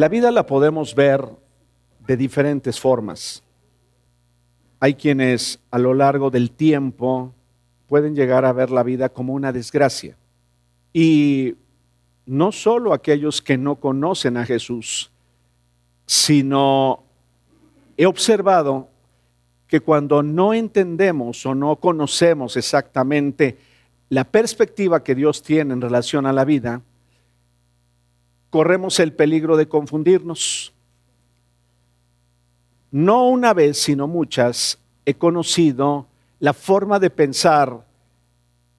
La vida la podemos ver de diferentes formas. Hay quienes a lo largo del tiempo pueden llegar a ver la vida como una desgracia. Y no solo aquellos que no conocen a Jesús, sino he observado que cuando no entendemos o no conocemos exactamente la perspectiva que Dios tiene en relación a la vida, corremos el peligro de confundirnos. No una vez, sino muchas, he conocido la forma de pensar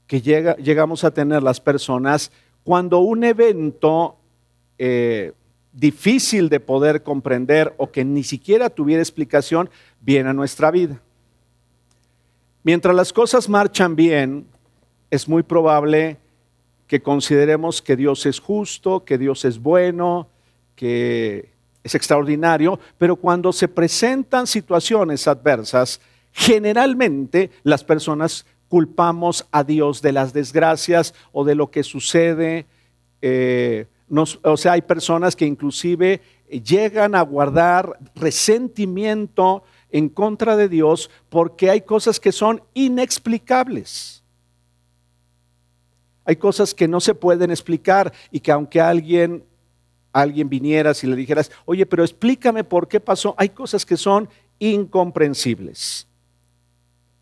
que llega, llegamos a tener las personas cuando un evento eh, difícil de poder comprender o que ni siquiera tuviera explicación viene a nuestra vida. Mientras las cosas marchan bien, es muy probable que consideremos que Dios es justo, que Dios es bueno, que es extraordinario, pero cuando se presentan situaciones adversas, generalmente las personas culpamos a Dios de las desgracias o de lo que sucede. Eh, o sea, hay personas que inclusive llegan a guardar resentimiento en contra de Dios porque hay cosas que son inexplicables. Hay cosas que no se pueden explicar y que aunque alguien alguien viniera y le dijeras, "Oye, pero explícame por qué pasó", hay cosas que son incomprensibles.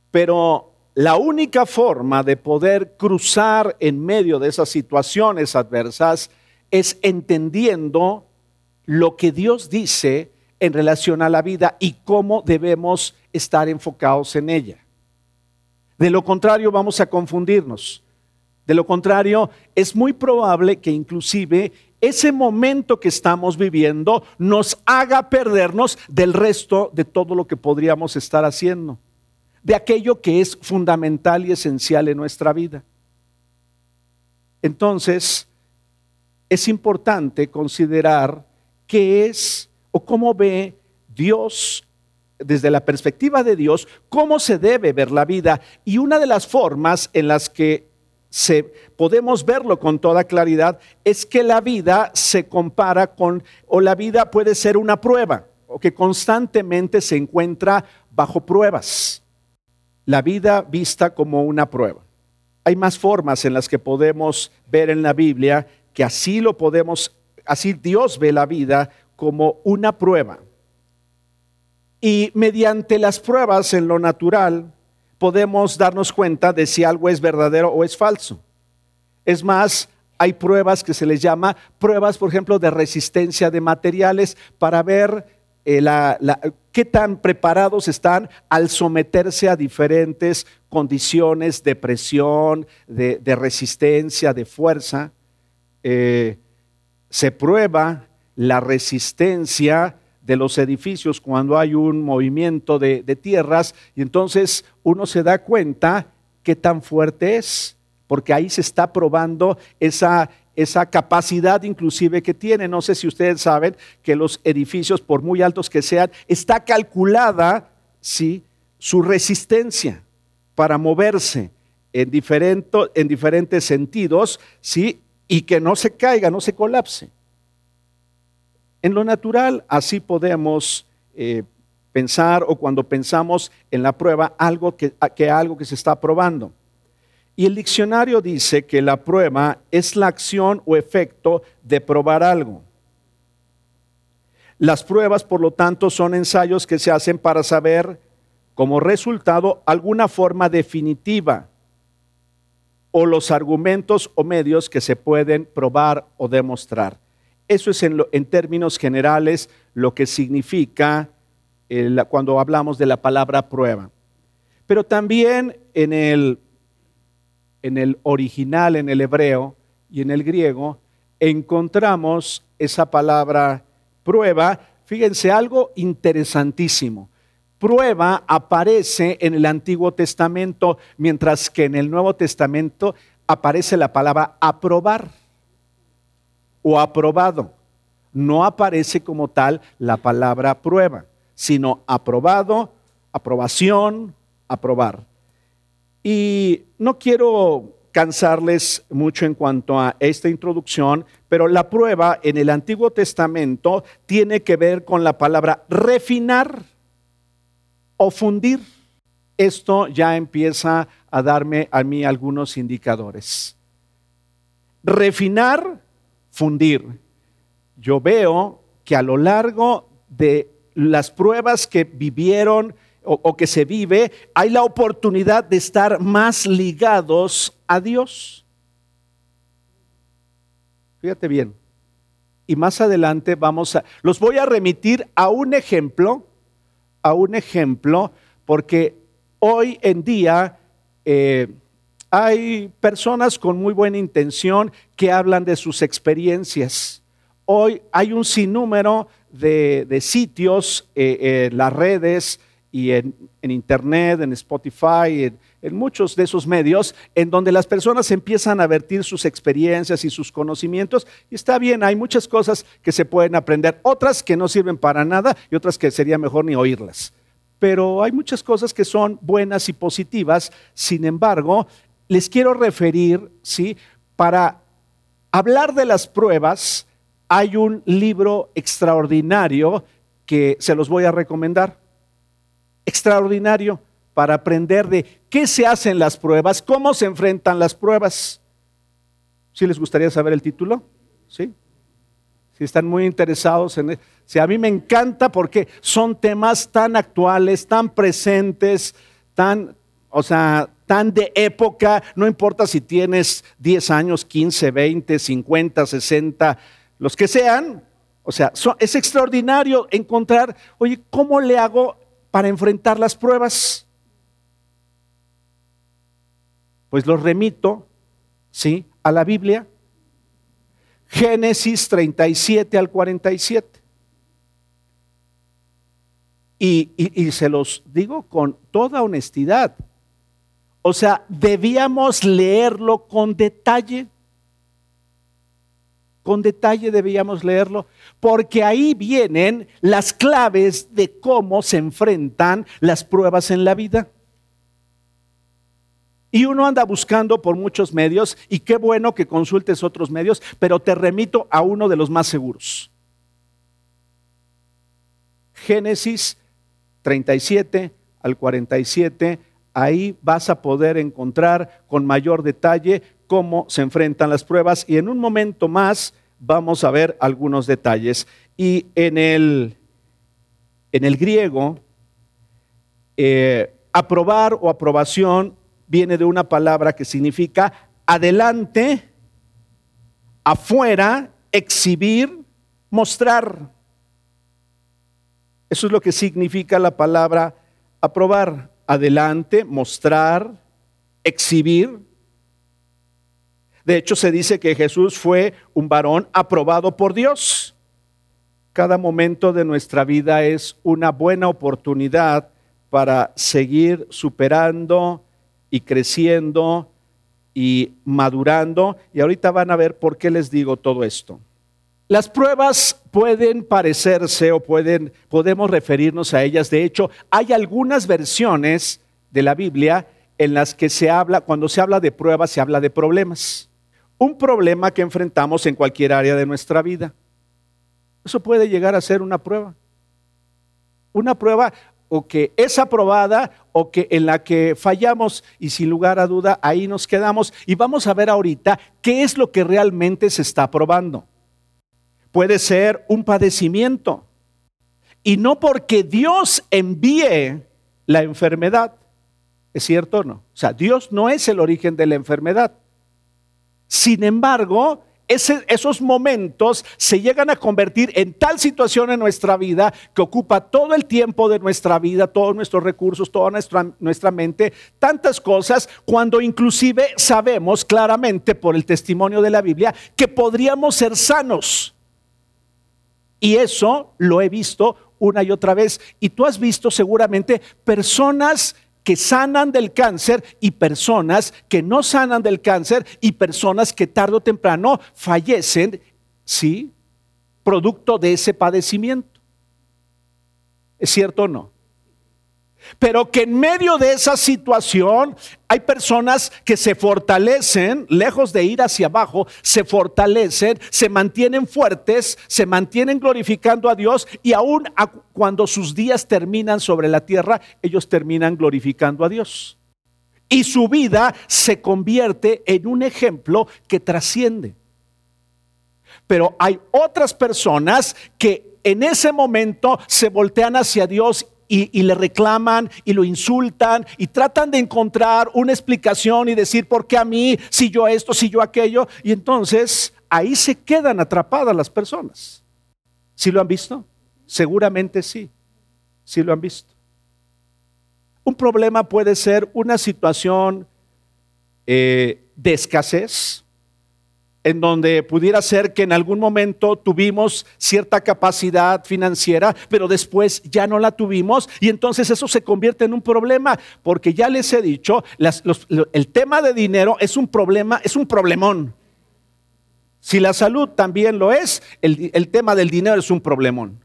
Pero la única forma de poder cruzar en medio de esas situaciones adversas es entendiendo lo que Dios dice en relación a la vida y cómo debemos estar enfocados en ella. De lo contrario, vamos a confundirnos. De lo contrario, es muy probable que inclusive ese momento que estamos viviendo nos haga perdernos del resto de todo lo que podríamos estar haciendo, de aquello que es fundamental y esencial en nuestra vida. Entonces, es importante considerar qué es o cómo ve Dios desde la perspectiva de Dios, cómo se debe ver la vida. Y una de las formas en las que se, podemos verlo con toda claridad, es que la vida se compara con, o la vida puede ser una prueba, o que constantemente se encuentra bajo pruebas. La vida vista como una prueba. Hay más formas en las que podemos ver en la Biblia que así lo podemos, así Dios ve la vida como una prueba. Y mediante las pruebas en lo natural, podemos darnos cuenta de si algo es verdadero o es falso. Es más, hay pruebas que se les llama pruebas, por ejemplo, de resistencia de materiales para ver eh, qué tan preparados están al someterse a diferentes condiciones de presión, de, resistencia, de fuerza. Eh, se prueba la resistencia de los edificios cuando hay un movimiento de, tierras y entonces uno se da cuenta qué tan fuerte es, porque ahí se está probando esa, esa capacidad inclusive que tiene. No sé si ustedes saben que los edificios, por muy altos que sean, está calculada ¿sí? su resistencia para moverse en, en diferentes sentidos ¿sí? y que no se caiga, no se colapse. En lo natural, así podemos eh, pensar o cuando pensamos en la prueba, algo que, que algo que se está probando. Y el diccionario dice que la prueba es la acción o efecto de probar algo. Las pruebas, por lo tanto, son ensayos que se hacen para saber como resultado alguna forma definitiva o los argumentos o medios que se pueden probar o demostrar. Eso es en, términos generales lo que significa cuando hablamos de la palabra prueba. Pero también en el, en el original, en el hebreo y en el griego, encontramos esa palabra prueba. Fíjense, algo interesantísimo. Prueba aparece en el Antiguo Testamento, mientras que en el Nuevo Testamento aparece la palabra aprobar o aprobado. No aparece como tal la palabra prueba, sino aprobado, aprobación, aprobar. Y no quiero cansarles mucho en cuanto a esta introducción, pero la prueba en el Antiguo Testamento tiene que ver con la palabra refinar o fundir. Esto ya empieza a darme a mí algunos indicadores. Refinar, fundir. Yo veo que a lo largo de las pruebas que vivieron o, que se vive, hay la oportunidad de estar más ligados a Dios. Fíjate bien. Y más adelante vamos a, los voy a remitir a un ejemplo, a un ejemplo, porque hoy en día eh, hay personas con muy buena intención que hablan de sus experiencias. Hoy hay un sinnúmero de, sitios, eh, en las redes y en, Internet, en Spotify, en, en, muchos de esos medios, en donde las personas empiezan a vertir sus experiencias y sus conocimientos. Y está bien, hay muchas cosas que se pueden aprender, otras que no sirven para nada y otras que sería mejor ni oírlas. Pero hay muchas cosas que son buenas y positivas. Sin embargo, les quiero referir, ¿sí? Para hablar de las pruebas, hay un libro extraordinario que se los voy a recomendar. Extraordinario para aprender de qué se hacen las pruebas, cómo se enfrentan las pruebas. ¿Sí les gustaría saber el título? ¿Sí? Si están muy interesados en... E-, sí, a mí me encanta porque son temas tan actuales, tan presentes, tan, o sea, tan de época, no importa si tienes 10 años, 15, 20, 50, 60, los que sean, o sea, es extraordinario encontrar, oye, ¿cómo le hago para enfrentar las pruebas? Pues los remito, ¿sí? A la Biblia. Génesis 37 al 47. Y, y, se los digo con toda honestidad. O sea, debíamos leerlo con detalle con detalle debíamos leerlo, porque ahí vienen las claves de cómo se enfrentan las pruebas en la vida. Y uno anda buscando por muchos medios, y qué bueno que consultes otros medios, pero te remito a uno de los más seguros. Génesis 37 al 47, ahí vas a poder encontrar con mayor detalle cómo se enfrentan las pruebas y en un momento más vamos a ver algunos detalles. Y en el, en el griego, eh, aprobar o aprobación viene de una palabra que significa adelante, afuera, exhibir, mostrar. Eso es lo que significa la palabra aprobar. Adelante, mostrar, exhibir, de hecho, se dice que Jesús fue un varón aprobado por Dios. Cada momento de nuestra vida es una buena oportunidad para seguir superando y creciendo y madurando. Y ahorita van a ver por qué les digo todo esto. Las pruebas pueden parecerse o pueden, podemos referirnos a ellas. De hecho, hay algunas versiones de la Biblia en las que se habla, cuando se habla de pruebas, se habla de problemas un problema que enfrentamos en cualquier área de nuestra vida. Eso puede llegar a ser una prueba. Una prueba o que es aprobada o que en la que fallamos y sin lugar a duda ahí nos quedamos y vamos a ver ahorita qué es lo que realmente se está probando. Puede ser un padecimiento y no porque Dios envíe la enfermedad. ¿Es cierto o no? O sea, Dios no es el origen de la enfermedad. Sin embargo, esos momentos se llegan a convertir en tal situación en nuestra vida que ocupa todo el tiempo de nuestra vida, todos nuestros recursos, toda nuestra, nuestra mente, tantas cosas, cuando inclusive sabemos claramente por el testimonio de la Biblia que podríamos ser sanos. Y eso lo he visto una y otra vez. Y tú has visto seguramente personas que sanan del cáncer y personas que no sanan del cáncer y personas que tarde o temprano fallecen, ¿sí? Producto de ese padecimiento. ¿Es cierto o no? Pero que en medio de esa situación hay personas que se fortalecen, lejos de ir hacia abajo, se fortalecen, se mantienen fuertes, se mantienen glorificando a Dios y aún cuando sus días terminan sobre la tierra, ellos terminan glorificando a Dios. Y su vida se convierte en un ejemplo que trasciende. Pero hay otras personas que en ese momento se voltean hacia Dios y, le reclaman y lo insultan y tratan de encontrar una explicación y decir, ¿por qué a mí? Si yo esto, si yo aquello. Y entonces ahí se quedan atrapadas las personas. ¿Sí lo han visto? Seguramente sí. Sí lo han visto. Un problema puede ser una situación eh, de escasez, en donde pudiera ser que en algún momento tuvimos cierta capacidad financiera, pero después ya no la tuvimos y entonces eso se convierte en un problema, porque ya les he dicho, el tema de dinero es un problema, es un problemón. Si la salud también lo es, el, tema del dinero es un problemón.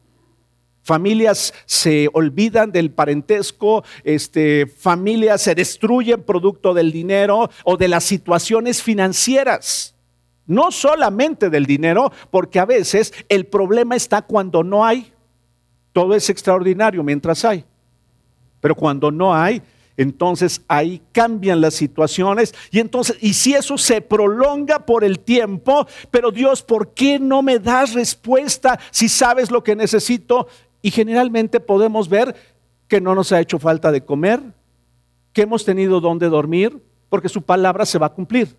Familias se olvidan del parentesco, este, familias se destruyen producto del dinero o de las situaciones financieras. No solamente del dinero, porque a veces el problema está cuando no hay. Todo es extraordinario mientras hay. Pero cuando no hay, entonces ahí cambian las situaciones y entonces, y si eso se prolonga por el tiempo, pero Dios, ¿por qué no me das respuesta si sabes lo que necesito? Y generalmente podemos ver que no nos ha hecho falta de comer, que hemos tenido donde dormir, porque su palabra se va a cumplir.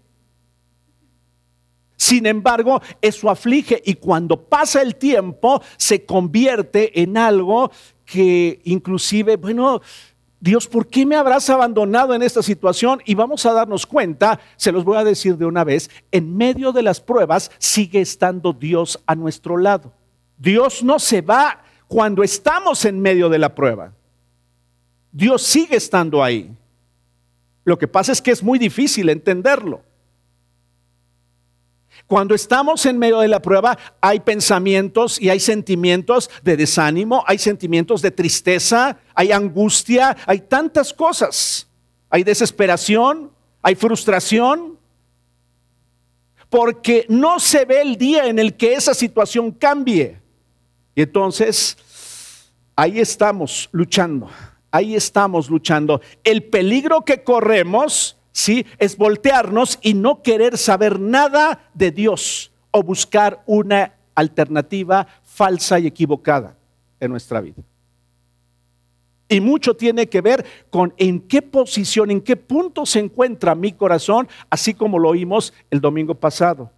Sin embargo, eso aflige y cuando pasa el tiempo se convierte en algo que inclusive, bueno, Dios, ¿por qué me habrás abandonado en esta situación? Y vamos a darnos cuenta, se los voy a decir de una vez, en medio de las pruebas sigue estando Dios a nuestro lado. Dios no se va cuando estamos en medio de la prueba. Dios sigue estando ahí. Lo que pasa es que es muy difícil entenderlo. Cuando estamos en medio de la prueba, hay pensamientos y hay sentimientos de desánimo, hay sentimientos de tristeza, hay angustia, hay tantas cosas. Hay desesperación, hay frustración, porque no se ve el día en el que esa situación cambie. Y entonces, ahí estamos luchando, ahí estamos luchando. El peligro que corremos ¿sí? Es voltearnos y no querer saber nada de Dios o buscar una alternativa falsa y equivocada en nuestra vida. Y mucho tiene que ver con en qué posición, en qué punto se encuentra mi corazón, así como lo oímos el domingo pasado.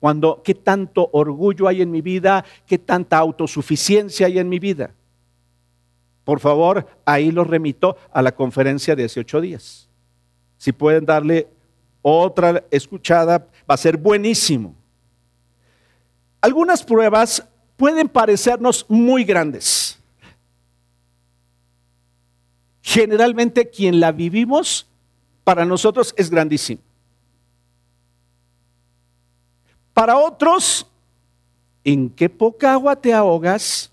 Cuando qué tanto orgullo hay en mi vida, qué tanta autosuficiencia hay en mi vida. Por favor, ahí los remito a la conferencia de 18 días. Si pueden darle otra escuchada, va a ser buenísimo. Algunas pruebas pueden parecernos muy grandes. Generalmente quien la vivimos, para nosotros es grandísimo. Para otros, ¿en qué poca agua te ahogas?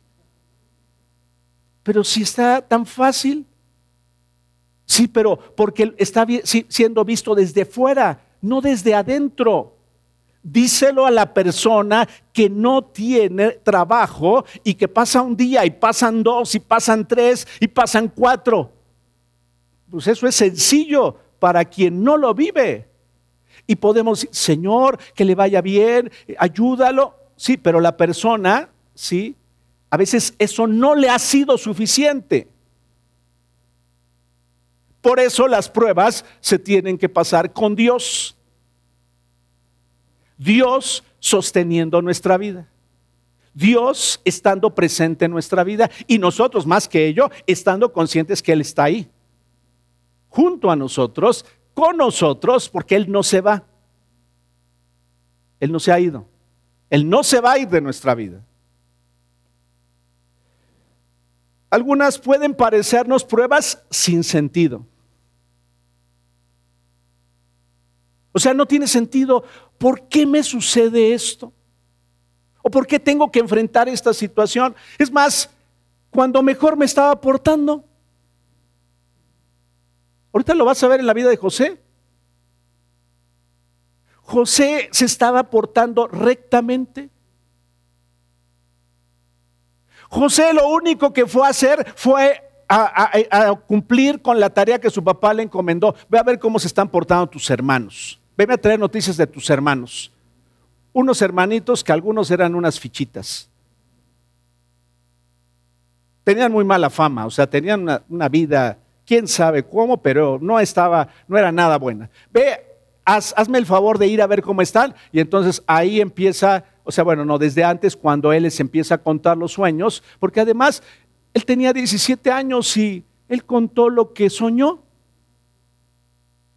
Pero si está tan fácil. Sí, pero porque está siendo visto desde fuera, no desde adentro. Díselo a la persona que no tiene trabajo y que pasa un día y pasan dos y pasan tres y pasan cuatro. Pues eso es sencillo para quien no lo vive. Y podemos Señor, que le vaya bien, ayúdalo. Sí, pero la persona, sí, a veces eso no le ha sido suficiente. Por eso las pruebas se tienen que pasar con Dios. Dios sosteniendo nuestra vida. Dios estando presente en nuestra vida y nosotros más que ello estando conscientes que Él está ahí. Junto a nosotros, con nosotros, porque Él no se va. Él no se ha ido. Él no se va a ir de nuestra vida. Algunas pueden parecernos pruebas sin sentido. O sea, no tiene sentido. ¿Por qué me sucede esto? ¿O por qué tengo que enfrentar esta situación? Es más, cuando mejor me estaba portando. Ahorita lo vas a ver en la vida de José. José se estaba portando rectamente. José lo único que fue a hacer fue a, cumplir con la tarea que su papá le encomendó. Ve a ver cómo se están portando tus hermanos. Veme a traer noticias de tus hermanos. Unos hermanitos que algunos eran unas fichitas. Tenían muy mala fama, o sea, tenían una, vida, quién sabe cómo, pero no estaba, no era nada buena. Ve, hazme el favor de ir a ver cómo están. Y entonces ahí empieza, o sea, bueno, no, desde antes cuando él les empieza a contar los sueños, porque además él tenía 17 años y él contó lo que soñó.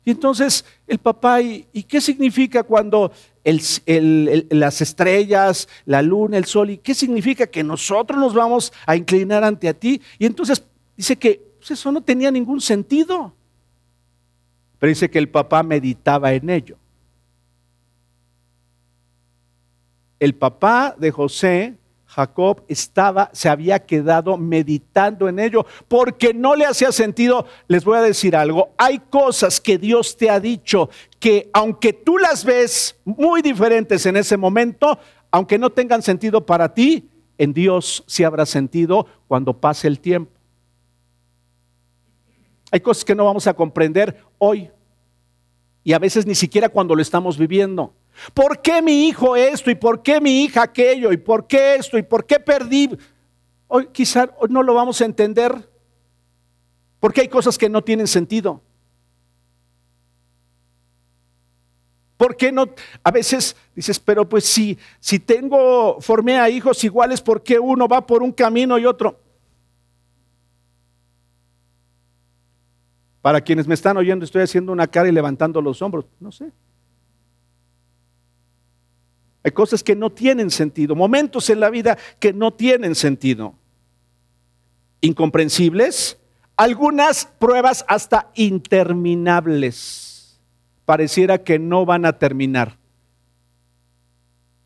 Y entonces el papá, ¿y, qué significa cuando las estrellas, la luna, el sol, y qué significa que nosotros nos vamos a inclinar ante a ti? Y entonces dice que pues, eso no tenía ningún sentido. Pero dice que el papá meditaba en ello. El papá de José Jacob estaba, se había quedado meditando en ello, porque no le hacía sentido. Les voy a decir algo, hay cosas que Dios te ha dicho que aunque tú las ves muy diferentes en ese momento, aunque no tengan sentido para ti, en Dios sí habrá sentido cuando pase el tiempo. Hay cosas que no vamos a comprender hoy y a veces ni siquiera cuando lo estamos viviendo. ¿Por qué mi hijo esto y por qué mi hija aquello y por qué esto y por qué perdí? Hoy quizá no lo vamos a entender porque hay cosas que no tienen sentido. ¿Por qué no? A veces dices, pero pues si, si tengo, formé a hijos iguales, ¿por qué uno va por un camino y otro? Para quienes me están oyendo, estoy haciendo una cara y levantando los hombros. No sé. Hay cosas que no tienen sentido, momentos en la vida que no tienen sentido. Incomprensibles, algunas pruebas hasta interminables. Pareciera que no van a terminar.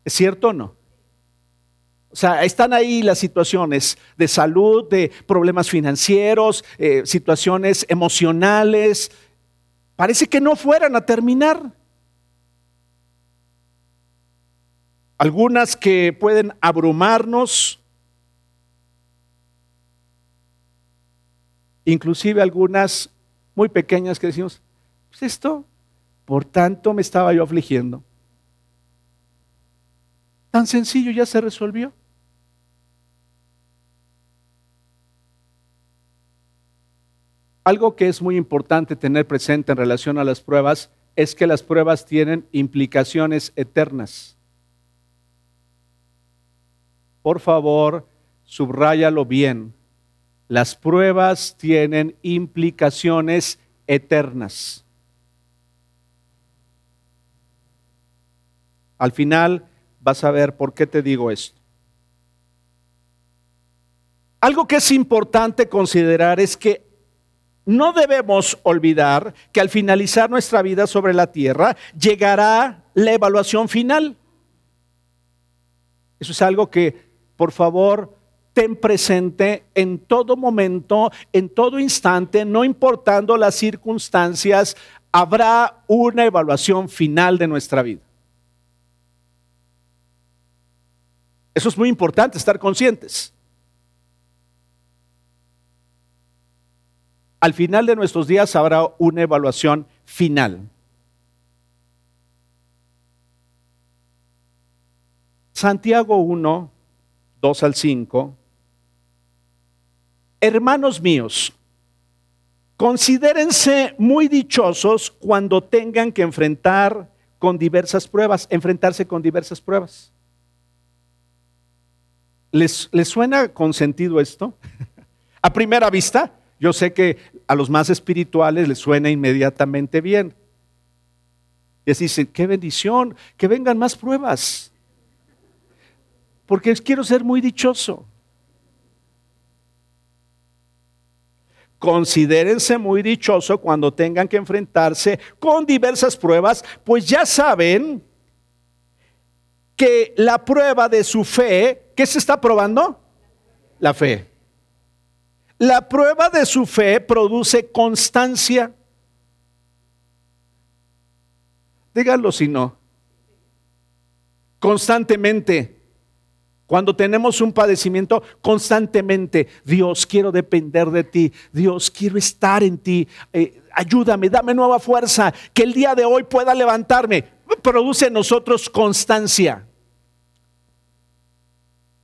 ¿Es cierto o no? O sea, están ahí las situaciones de salud, de problemas financieros, eh, situaciones emocionales. Parece que no fueran a terminar. Algunas que pueden abrumarnos, inclusive algunas muy pequeñas que decimos, pues esto, por tanto me estaba yo afligiendo. Tan sencillo ya se resolvió. Algo que es muy importante tener presente en relación a las pruebas es que las pruebas tienen implicaciones eternas por favor, subráyalo bien. Las pruebas tienen implicaciones eternas. Al final vas a ver por qué te digo esto. Algo que es importante considerar es que no debemos olvidar que al finalizar nuestra vida sobre la tierra llegará la evaluación final. Eso es algo que por favor, ten presente en todo momento, en todo instante, no importando las circunstancias, habrá una evaluación final de nuestra vida. Eso es muy importante, estar conscientes. Al final de nuestros días habrá una evaluación final. Santiago 1, 2 al 5. Hermanos míos, considérense muy dichosos cuando tengan que enfrentar con diversas pruebas, enfrentarse con diversas pruebas. ¿Les, ¿Les, suena con sentido esto? a primera vista, yo sé que a los más espirituales les suena inmediatamente bien. Así dicen, qué bendición, que vengan más pruebas porque quiero ser muy dichoso. Considérense muy dichoso cuando tengan que enfrentarse con diversas pruebas, pues ya saben que la prueba de su fe, ¿qué se está probando? La fe. La prueba de su fe produce constancia. Díganlo si no. Constantemente. Cuando tenemos un padecimiento, constantemente, Dios, quiero depender de ti. Dios, quiero estar en ti. Eh, ayúdame, dame nueva fuerza. Que el día de hoy pueda levantarme. Produce en nosotros constancia.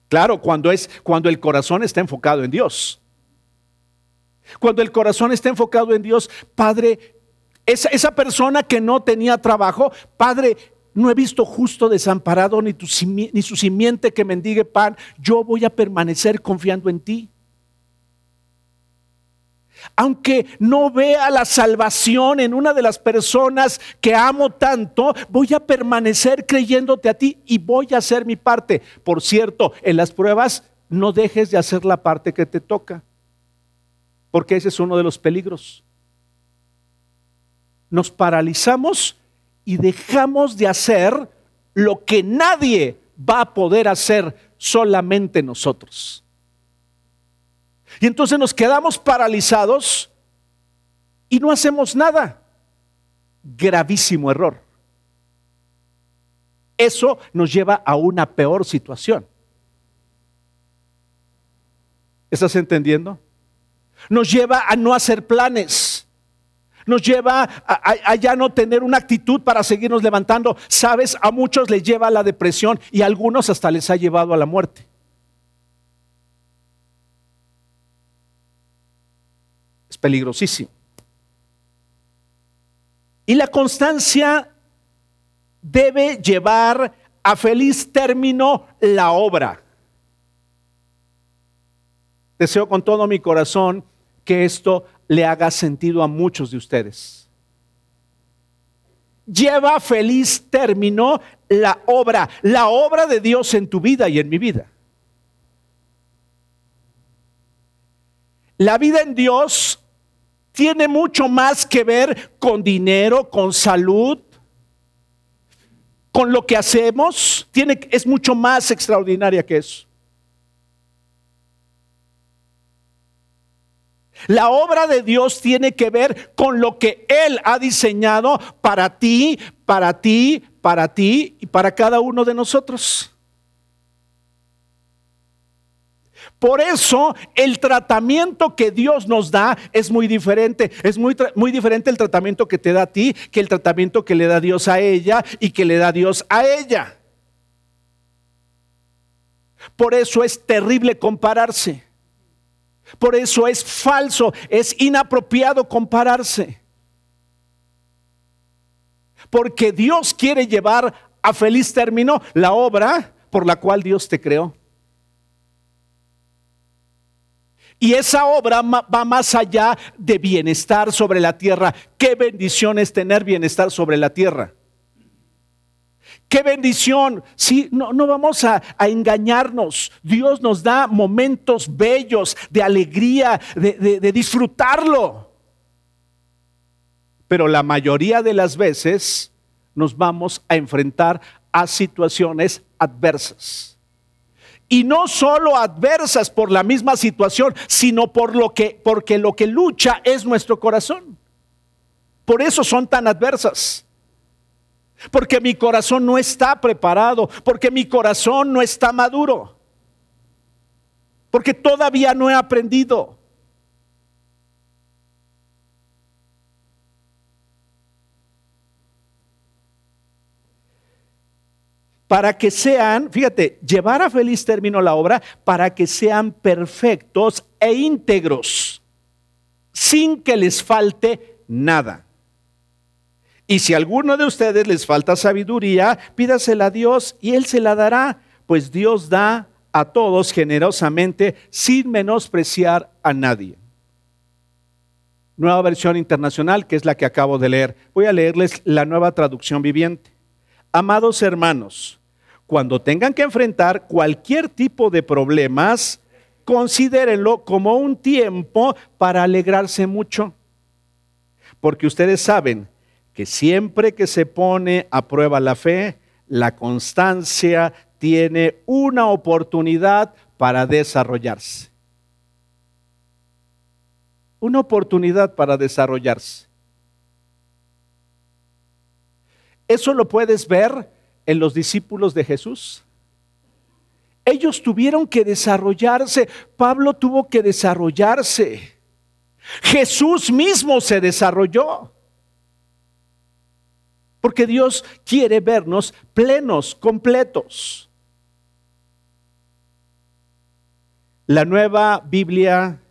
Claro, cuando es cuando el corazón está enfocado en Dios. Cuando el corazón está enfocado en Dios, Padre, esa, esa persona que no tenía trabajo, Padre, no he visto justo desamparado ni, su simiente que mendigue pan. Yo voy a permanecer confiando en ti. Aunque no vea la salvación en una de las personas que amo tanto, voy a permanecer creyéndote a ti y voy a hacer mi parte. Por cierto, en las pruebas no dejes de hacer la parte que te toca, porque ese es uno de los peligros. Nos paralizamos y dejamos de hacer lo que nadie va a poder hacer, solamente nosotros. Y entonces nos quedamos paralizados y no hacemos nada. Gravísimo error. Eso nos lleva a una peor situación. ¿Estás entendiendo? Nos lleva a no hacer planes nos lleva a, ya no tener una actitud para seguirnos levantando. Sabes, a muchos les lleva a la depresión y a algunos hasta les ha llevado a la muerte. Es peligrosísimo. Y la constancia debe llevar a feliz término la obra. Deseo con todo mi corazón que esto le haga sentido a muchos de ustedes. Lleva feliz término la obra, la obra de Dios en tu vida y en mi vida. La vida en Dios tiene mucho más que ver con dinero, con salud, con lo que hacemos. Tiene, es mucho más extraordinaria que eso. La obra de Dios tiene que ver con lo que Él ha diseñado para ti, para ti, para ti y para cada uno de nosotros. Por eso el tratamiento que Dios nos da es muy diferente. Es muy, muy, diferente el tratamiento que te da a ti que el tratamiento que le da Dios a ella y que le da Dios a ella. Por eso es terrible compararse. Por eso es falso, es inapropiado compararse. Porque Dios quiere llevar a feliz término la obra por la cual Dios te creó. Y esa obra va más allá de bienestar sobre la tierra. Qué bendición es tener bienestar sobre la tierra. Qué bendición. Sí, no, no vamos a, engañarnos. Dios nos da momentos bellos de alegría, de, de disfrutarlo. Pero la mayoría de las veces nos vamos a enfrentar a situaciones adversas. Y no solo adversas por la misma situación, sino por lo que porque lo que lucha es nuestro corazón. Por eso son tan adversas porque mi corazón no está preparado, porque mi corazón no está maduro, porque todavía no he aprendido. Para que sean, fíjate, llevar a feliz término la obra, para que sean perfectos e íntegros, sin que les falte nada. Y si a alguno de ustedes les falta sabiduría, pídasela a Dios y Él se la dará, pues Dios da a todos generosamente sin menospreciar a nadie. Nueva versión internacional, que es la que acabo de leer. Voy a leerles la nueva traducción viviente. Amados hermanos, cuando tengan que enfrentar cualquier tipo de problemas, considérenlo como un tiempo para alegrarse mucho. Porque ustedes saben que siempre que se pone a prueba la fe, la constancia tiene una oportunidad para desarrollarse. una oportunidad para desarrollarse. Eso lo puedes ver en los discípulos de Jesús. Ellos tuvieron que desarrollarse, Pablo tuvo que desarrollarse, Jesús mismo se desarrolló. Porque Dios quiere vernos plenos, completos. La nueva Biblia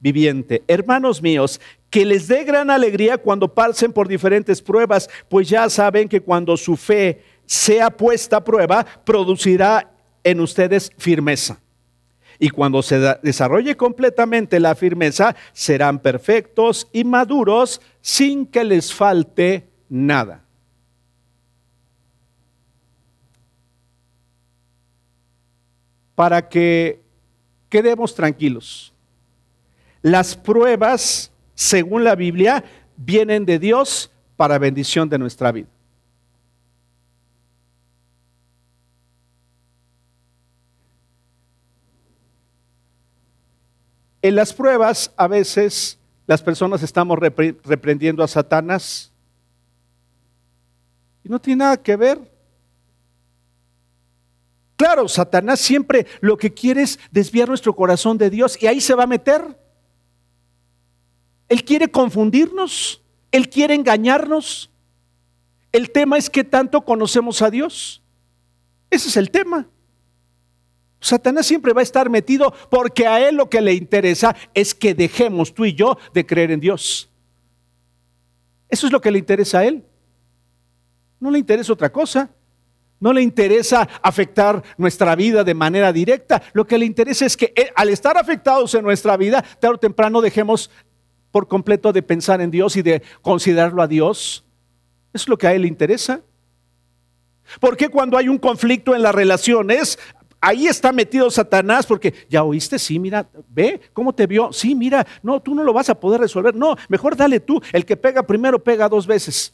viviente. Hermanos míos, que les dé gran alegría cuando pasen por diferentes pruebas, pues ya saben que cuando su fe sea puesta a prueba, producirá en ustedes firmeza. Y cuando se desarrolle completamente la firmeza, serán perfectos y maduros sin que les falte nada. Para que quedemos tranquilos. Las pruebas, según la Biblia, vienen de Dios para bendición de nuestra vida. En las pruebas a veces las personas estamos reprendiendo a Satanás y no tiene nada que ver. Claro, Satanás siempre lo que quiere es desviar nuestro corazón de Dios y ahí se va a meter. Él quiere confundirnos, Él quiere engañarnos. El tema es que tanto conocemos a Dios. Ese es el tema. Satanás siempre va a estar metido porque a él lo que le interesa es que dejemos tú y yo de creer en Dios. Eso es lo que le interesa a él. No le interesa otra cosa. No le interesa afectar nuestra vida de manera directa. Lo que le interesa es que al estar afectados en nuestra vida, tarde o temprano dejemos por completo de pensar en Dios y de considerarlo a Dios. Es lo que a él le interesa. Porque cuando hay un conflicto en las relaciones, ahí está metido Satanás porque ya oíste, sí, mira, ve cómo te vio, sí, mira, no, tú no lo vas a poder resolver, no, mejor dale tú, el que pega primero pega dos veces.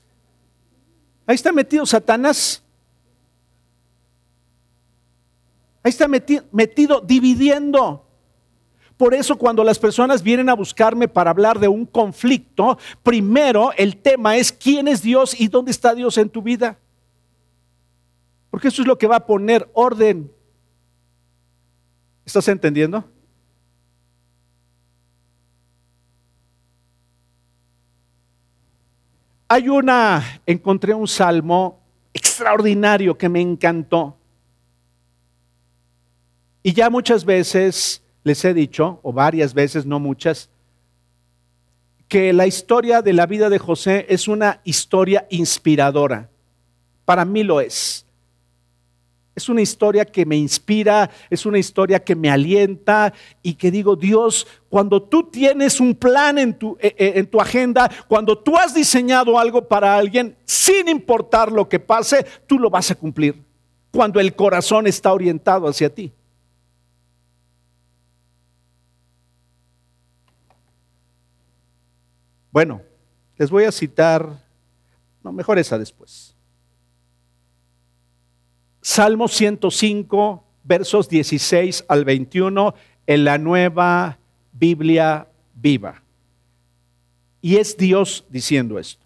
Ahí está metido Satanás. Ahí está metido, metido dividiendo. Por eso cuando las personas vienen a buscarme para hablar de un conflicto, primero el tema es quién es Dios y dónde está Dios en tu vida. Porque eso es lo que va a poner orden ¿Estás entendiendo? Hay una, encontré un salmo extraordinario que me encantó. Y ya muchas veces les he dicho, o varias veces, no muchas, que la historia de la vida de José es una historia inspiradora. Para mí lo es. Es una historia que me inspira, es una historia que me alienta y que digo, Dios, cuando tú tienes un plan en tu, eh, eh, agenda, cuando tú has diseñado algo para alguien, sin importar lo que pase, tú lo vas a cumplir. Cuando el corazón está orientado hacia ti. Bueno, les voy a citar, no, mejor esa después. Salmo 105, versos 16 al 21 en la nueva Biblia viva. Y es Dios diciendo esto.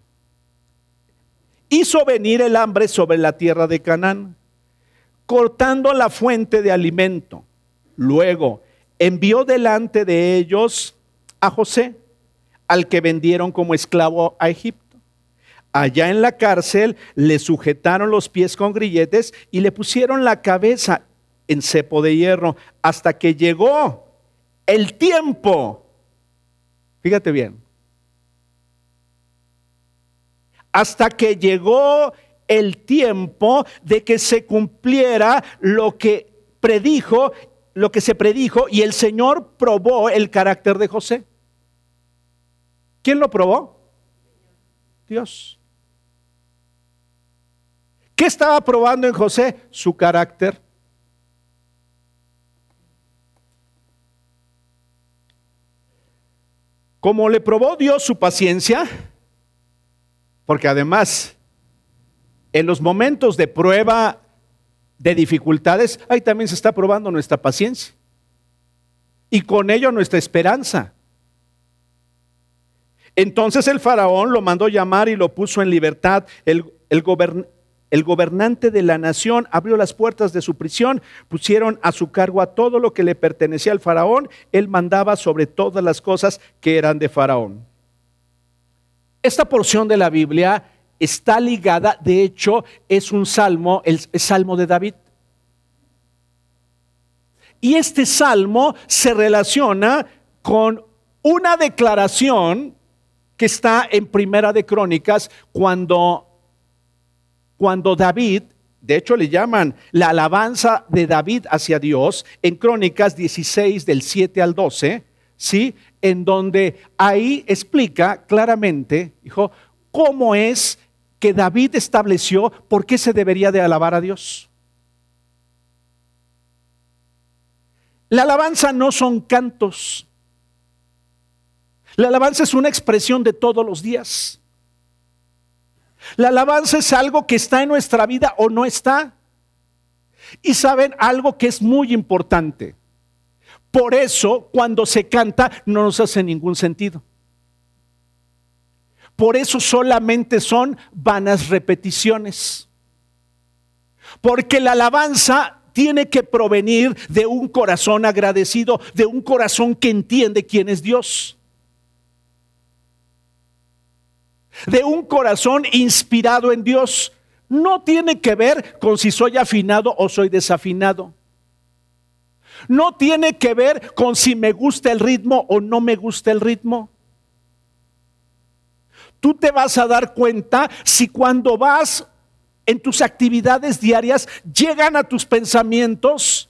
Hizo venir el hambre sobre la tierra de Canaán, cortando la fuente de alimento. Luego envió delante de ellos a José, al que vendieron como esclavo a Egipto allá en la cárcel, le sujetaron los pies con grilletes y le pusieron la cabeza en cepo de hierro hasta que llegó el tiempo. Fíjate bien. Hasta que llegó el tiempo de que se cumpliera lo que predijo, lo que se predijo y el Señor probó el carácter de José. ¿Quién lo probó? Dios. ¿Qué estaba probando en José? Su carácter. Como le probó Dios su paciencia, porque además en los momentos de prueba, de dificultades, ahí también se está probando nuestra paciencia. Y con ello nuestra esperanza. Entonces el faraón lo mandó llamar y lo puso en libertad. El, gobernante de la nación abrió las puertas de su prisión, pusieron a su cargo a todo lo que le pertenecía al faraón, él mandaba sobre todas las cosas que eran de faraón. Esta porción de la Biblia está ligada, de hecho, es un salmo, el salmo de David. Y este salmo se relaciona con una declaración que está en Primera de Crónicas cuando cuando David, de hecho le llaman la alabanza de David hacia Dios en Crónicas 16 del 7 al 12, ¿sí? En donde ahí explica claramente, dijo, cómo es que David estableció por qué se debería de alabar a Dios. La alabanza no son cantos. La alabanza es una expresión de todos los días. La alabanza es algo que está en nuestra vida o no está. Y saben algo que es muy importante. Por eso cuando se canta no nos hace ningún sentido. Por eso solamente son vanas repeticiones. Porque la alabanza tiene que provenir de un corazón agradecido, de un corazón que entiende quién es Dios. De un corazón inspirado en Dios. No tiene que ver con si soy afinado o soy desafinado. No tiene que ver con si me gusta el ritmo o no me gusta el ritmo. Tú te vas a dar cuenta si cuando vas en tus actividades diarias llegan a tus pensamientos,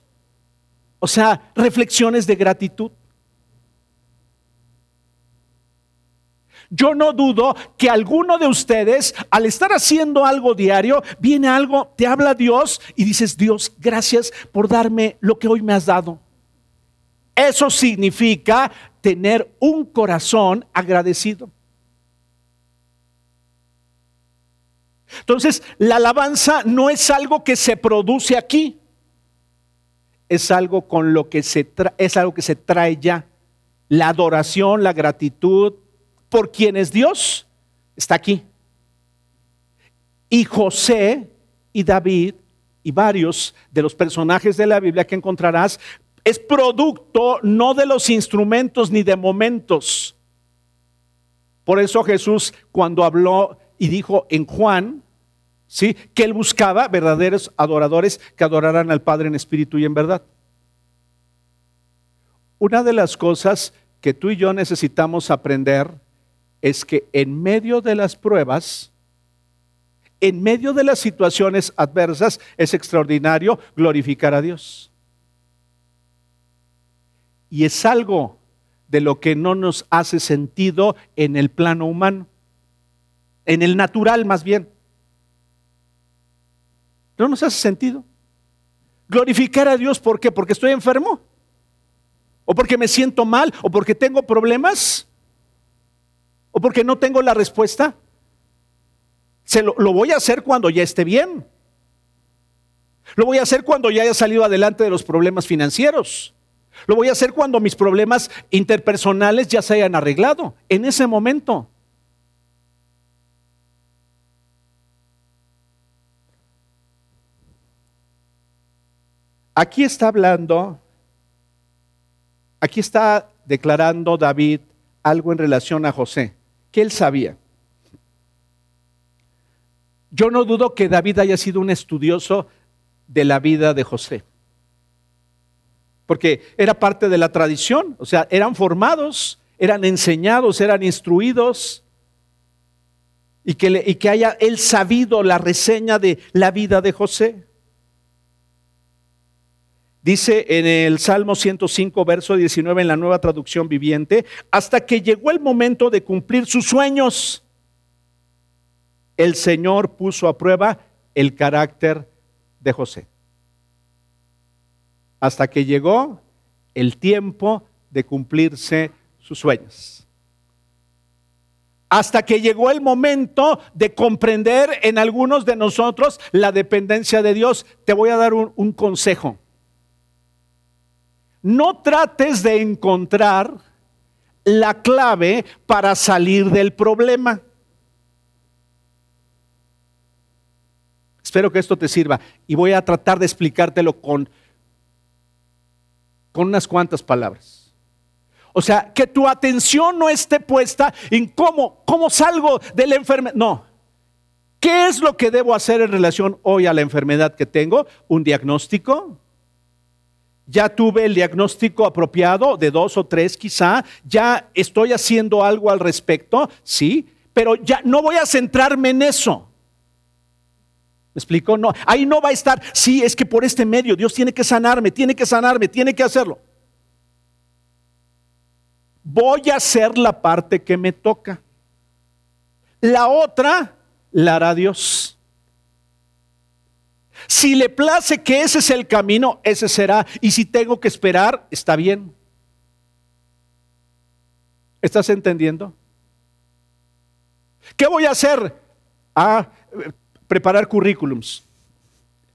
o sea, reflexiones de gratitud. Yo no dudo que alguno de ustedes, al estar haciendo algo diario, viene algo, te habla Dios y dices, Dios, gracias por darme lo que hoy me has dado. Eso significa tener un corazón agradecido. Entonces, la alabanza no es algo que se produce aquí, es algo con lo que se es algo que se trae ya. La adoración, la gratitud, por quien es Dios, está aquí. Y José y David y varios de los personajes de la Biblia que encontrarás es producto no de los instrumentos ni de momentos. Por eso Jesús cuando habló y dijo en Juan, ¿sí? que él buscaba verdaderos adoradores que adoraran al Padre en espíritu y en verdad. Una de las cosas que tú y yo necesitamos aprender es que en medio de las pruebas, en medio de las situaciones adversas, es extraordinario glorificar a Dios. Y es algo de lo que no nos hace sentido en el plano humano, en el natural más bien. No nos hace sentido. Glorificar a Dios, ¿por qué? Porque estoy enfermo. O porque me siento mal, o porque tengo problemas. ¿O porque no tengo la respuesta? Se lo, lo voy a hacer cuando ya esté bien. Lo voy a hacer cuando ya haya salido adelante de los problemas financieros. Lo voy a hacer cuando mis problemas interpersonales ya se hayan arreglado. En ese momento. Aquí está hablando, aquí está declarando David algo en relación a José que él sabía. Yo no dudo que David haya sido un estudioso de la vida de José, porque era parte de la tradición, o sea, eran formados, eran enseñados, eran instruidos, y que, y que haya él sabido la reseña de la vida de José. Dice en el Salmo 105, verso 19 en la nueva traducción viviente, hasta que llegó el momento de cumplir sus sueños, el Señor puso a prueba el carácter de José. Hasta que llegó el tiempo de cumplirse sus sueños. Hasta que llegó el momento de comprender en algunos de nosotros la dependencia de Dios. Te voy a dar un, un consejo no trates de encontrar la clave para salir del problema. Espero que esto te sirva y voy a tratar de explicártelo con, con unas cuantas palabras. O sea, que tu atención no esté puesta en cómo, cómo salgo de la enfermedad. No. ¿Qué es lo que debo hacer en relación hoy a la enfermedad que tengo? Un diagnóstico. Ya tuve el diagnóstico apropiado de dos o tres quizá. Ya estoy haciendo algo al respecto, sí. Pero ya no voy a centrarme en eso. ¿Me explico? No, ahí no va a estar, sí, es que por este medio Dios tiene que sanarme, tiene que sanarme, tiene que hacerlo. Voy a hacer la parte que me toca. La otra la hará Dios. Si le place que ese es el camino, ese será. Y si tengo que esperar, está bien. ¿Estás entendiendo? ¿Qué voy a hacer? Ah, preparar currículums.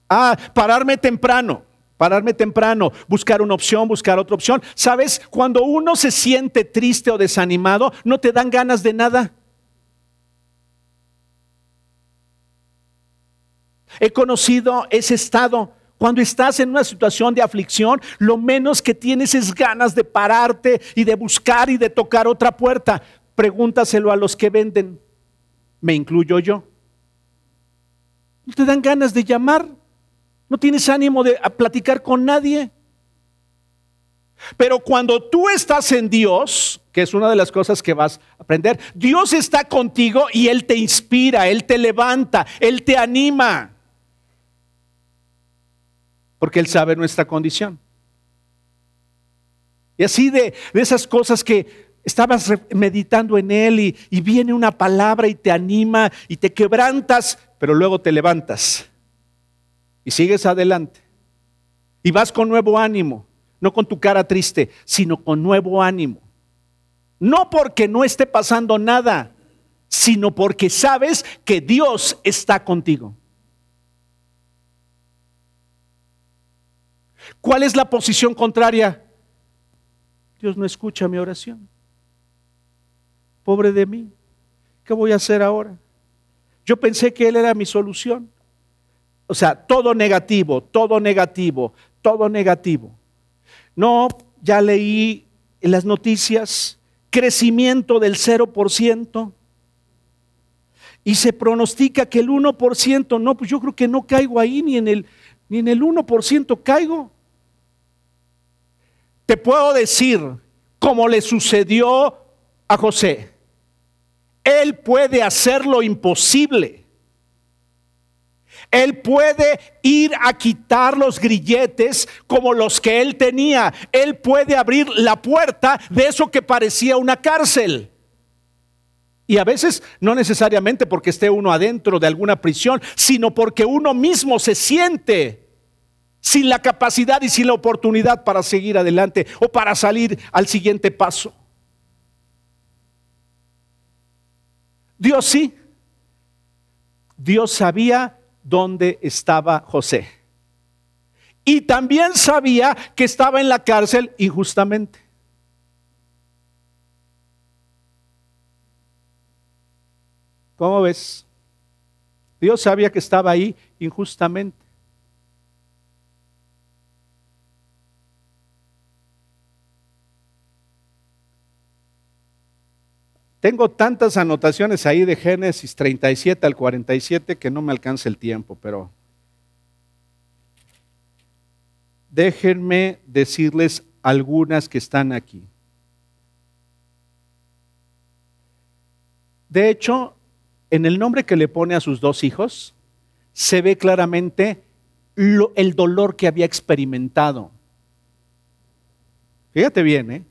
Ah, pararme temprano, pararme temprano, buscar una opción, buscar otra opción. ¿Sabes? Cuando uno se siente triste o desanimado, no te dan ganas de nada. He conocido ese estado. Cuando estás en una situación de aflicción, lo menos que tienes es ganas de pararte y de buscar y de tocar otra puerta. Pregúntaselo a los que venden. Me incluyo yo. No te dan ganas de llamar. No tienes ánimo de platicar con nadie. Pero cuando tú estás en Dios, que es una de las cosas que vas a aprender, Dios está contigo y Él te inspira, Él te levanta, Él te anima. Porque Él sabe nuestra condición. Y así de, esas cosas que estabas meditando en Él y, viene una palabra y te anima y te quebrantas, pero luego te levantas y sigues adelante. Y vas con nuevo ánimo, no con tu cara triste, sino con nuevo ánimo. No porque no esté pasando nada, sino porque sabes que Dios está contigo. ¿Cuál es la posición contraria? Dios no escucha mi oración. Pobre de mí, ¿qué voy a hacer ahora? Yo pensé que Él era mi solución. O sea, todo negativo, todo negativo, todo negativo. No, ya leí en las noticias crecimiento del 0%. Y se pronostica que el 1%, no, pues yo creo que no caigo ahí, ni en el, ni en el 1% caigo. Te puedo decir, como le sucedió a José, él puede hacer lo imposible. Él puede ir a quitar los grilletes como los que él tenía. Él puede abrir la puerta de eso que parecía una cárcel. Y a veces no necesariamente porque esté uno adentro de alguna prisión, sino porque uno mismo se siente sin la capacidad y sin la oportunidad para seguir adelante o para salir al siguiente paso. Dios sí. Dios sabía dónde estaba José. Y también sabía que estaba en la cárcel injustamente. ¿Cómo ves? Dios sabía que estaba ahí injustamente. Tengo tantas anotaciones ahí de Génesis 37 al 47 que no me alcanza el tiempo, pero déjenme decirles algunas que están aquí. De hecho, en el nombre que le pone a sus dos hijos, se ve claramente el dolor que había experimentado. Fíjate bien, ¿eh?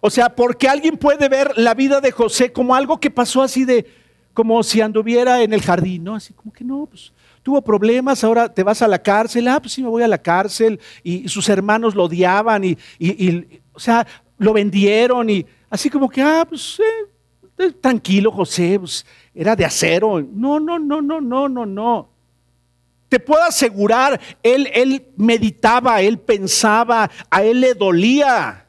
O sea, porque alguien puede ver la vida de José como algo que pasó así de, como si anduviera en el jardín, ¿no? Así como que no, pues tuvo problemas, ahora te vas a la cárcel, ah, pues sí me voy a la cárcel, y, sus hermanos lo odiaban, y, o sea, lo vendieron, y así como que, ah, pues eh, tranquilo José, pues era de acero. No, no, no, no, no, no, no. Te puedo asegurar, él, él meditaba, él pensaba, a él le dolía.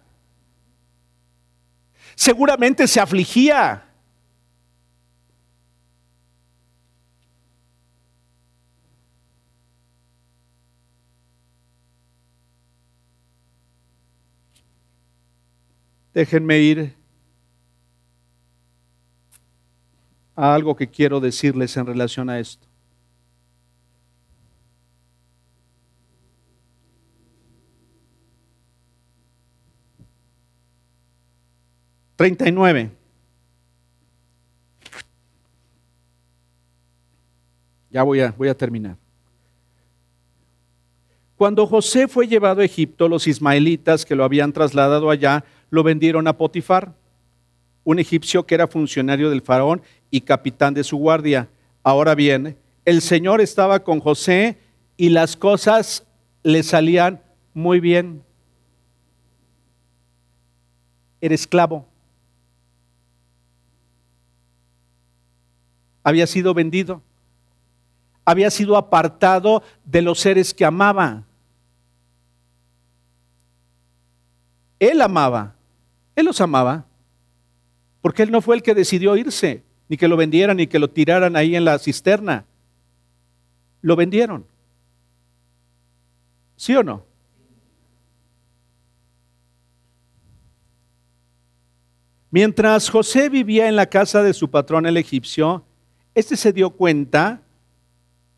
Seguramente se afligía. Déjenme ir a algo que quiero decirles en relación a esto. Treinta y nueve. Ya voy a, voy a terminar. Cuando José fue llevado a Egipto, los ismaelitas que lo habían trasladado allá lo vendieron a Potifar, un egipcio que era funcionario del faraón y capitán de su guardia. Ahora bien, el Señor estaba con José y las cosas le salían muy bien. Era esclavo. Había sido vendido. Había sido apartado de los seres que amaba. Él amaba. Él los amaba. Porque Él no fue el que decidió irse, ni que lo vendieran, ni que lo tiraran ahí en la cisterna. Lo vendieron. ¿Sí o no? Mientras José vivía en la casa de su patrón el egipcio, este se dio cuenta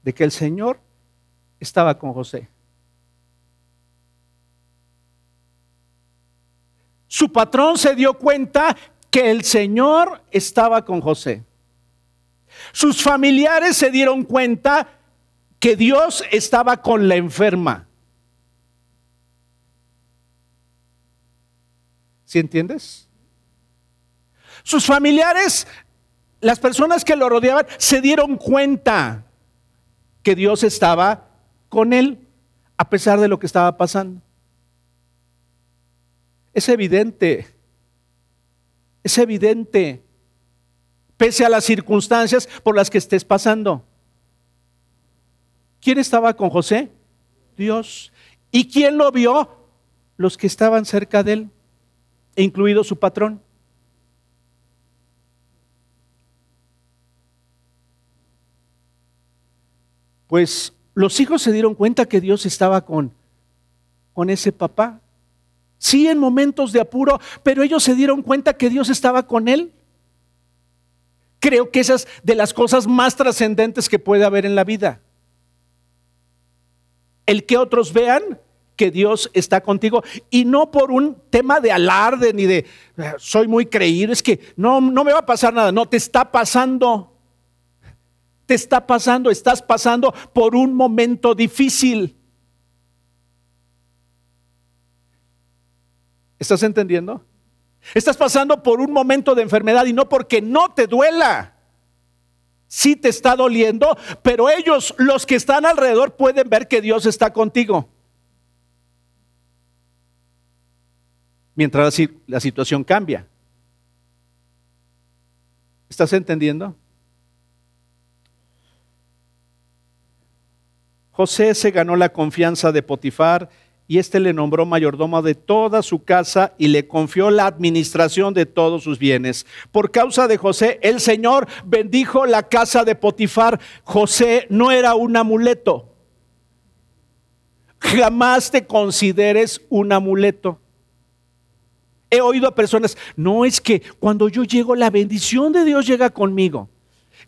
de que el Señor estaba con José. Su patrón se dio cuenta que el Señor estaba con José. Sus familiares se dieron cuenta que Dios estaba con la enferma. ¿Sí entiendes? Sus familiares, las personas que lo rodeaban, se dieron cuenta que Dios estaba con él a pesar de lo que estaba pasando. Es evidente es evidente, pese a las circunstancias por las que estés pasando. ¿Quién estaba con José? Dios. ¿Y quién lo vio? Los que estaban cerca de él, incluido su patrón. Pues los hijos se dieron cuenta que Dios estaba con, con ese papá sí en momentos de apuro, pero ellos se dieron cuenta que Dios estaba con él. Creo que esas de las cosas más trascendentes que puede haber en la vida. El que otros vean que Dios está contigo y no por un tema de alarde ni de ah, soy muy creído, es que no no me va a pasar nada, no te está pasando. Te está pasando, estás pasando por un momento difícil. ¿Estás entendiendo? Estás pasando por un momento de enfermedad y no porque no te duela. Sí te está doliendo, pero ellos, los que están alrededor, pueden ver que Dios está contigo. Mientras la situación cambia. ¿Estás entendiendo? José se ganó la confianza de Potifar y éste le nombró mayordomo de toda su casa y le confió la administración de todos sus bienes. Por causa de José, el Señor bendijo la casa de Potifar. José no era un amuleto. Jamás te consideres un amuleto. He oído a personas, no es que cuando yo llego, la bendición de Dios llega conmigo.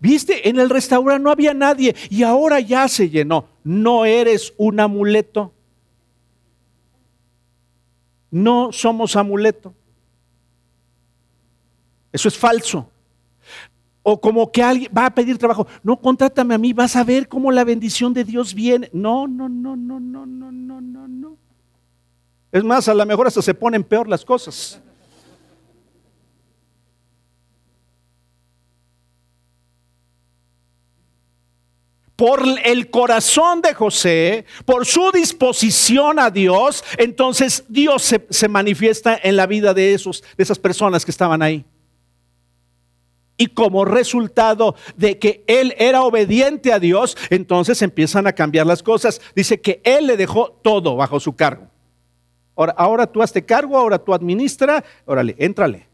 Viste, en el restaurante no había nadie y ahora ya se llenó. No eres un amuleto. No somos amuleto. Eso es falso. O como que alguien va a pedir trabajo. No, contrátame a mí, vas a ver cómo la bendición de Dios viene. No, no, no, no, no, no, no, no, no. Es más, a lo mejor hasta se ponen peor las cosas. Por el corazón de José, por su disposición a Dios, entonces Dios se, manifiesta en la vida de, esos, de esas personas que estaban ahí. Y como resultado de que él era obediente a Dios, entonces empiezan a cambiar las cosas. Dice que él le dejó todo bajo su cargo. Ahora, ahora tú hazte cargo, ahora tú administra, órale, éntrale.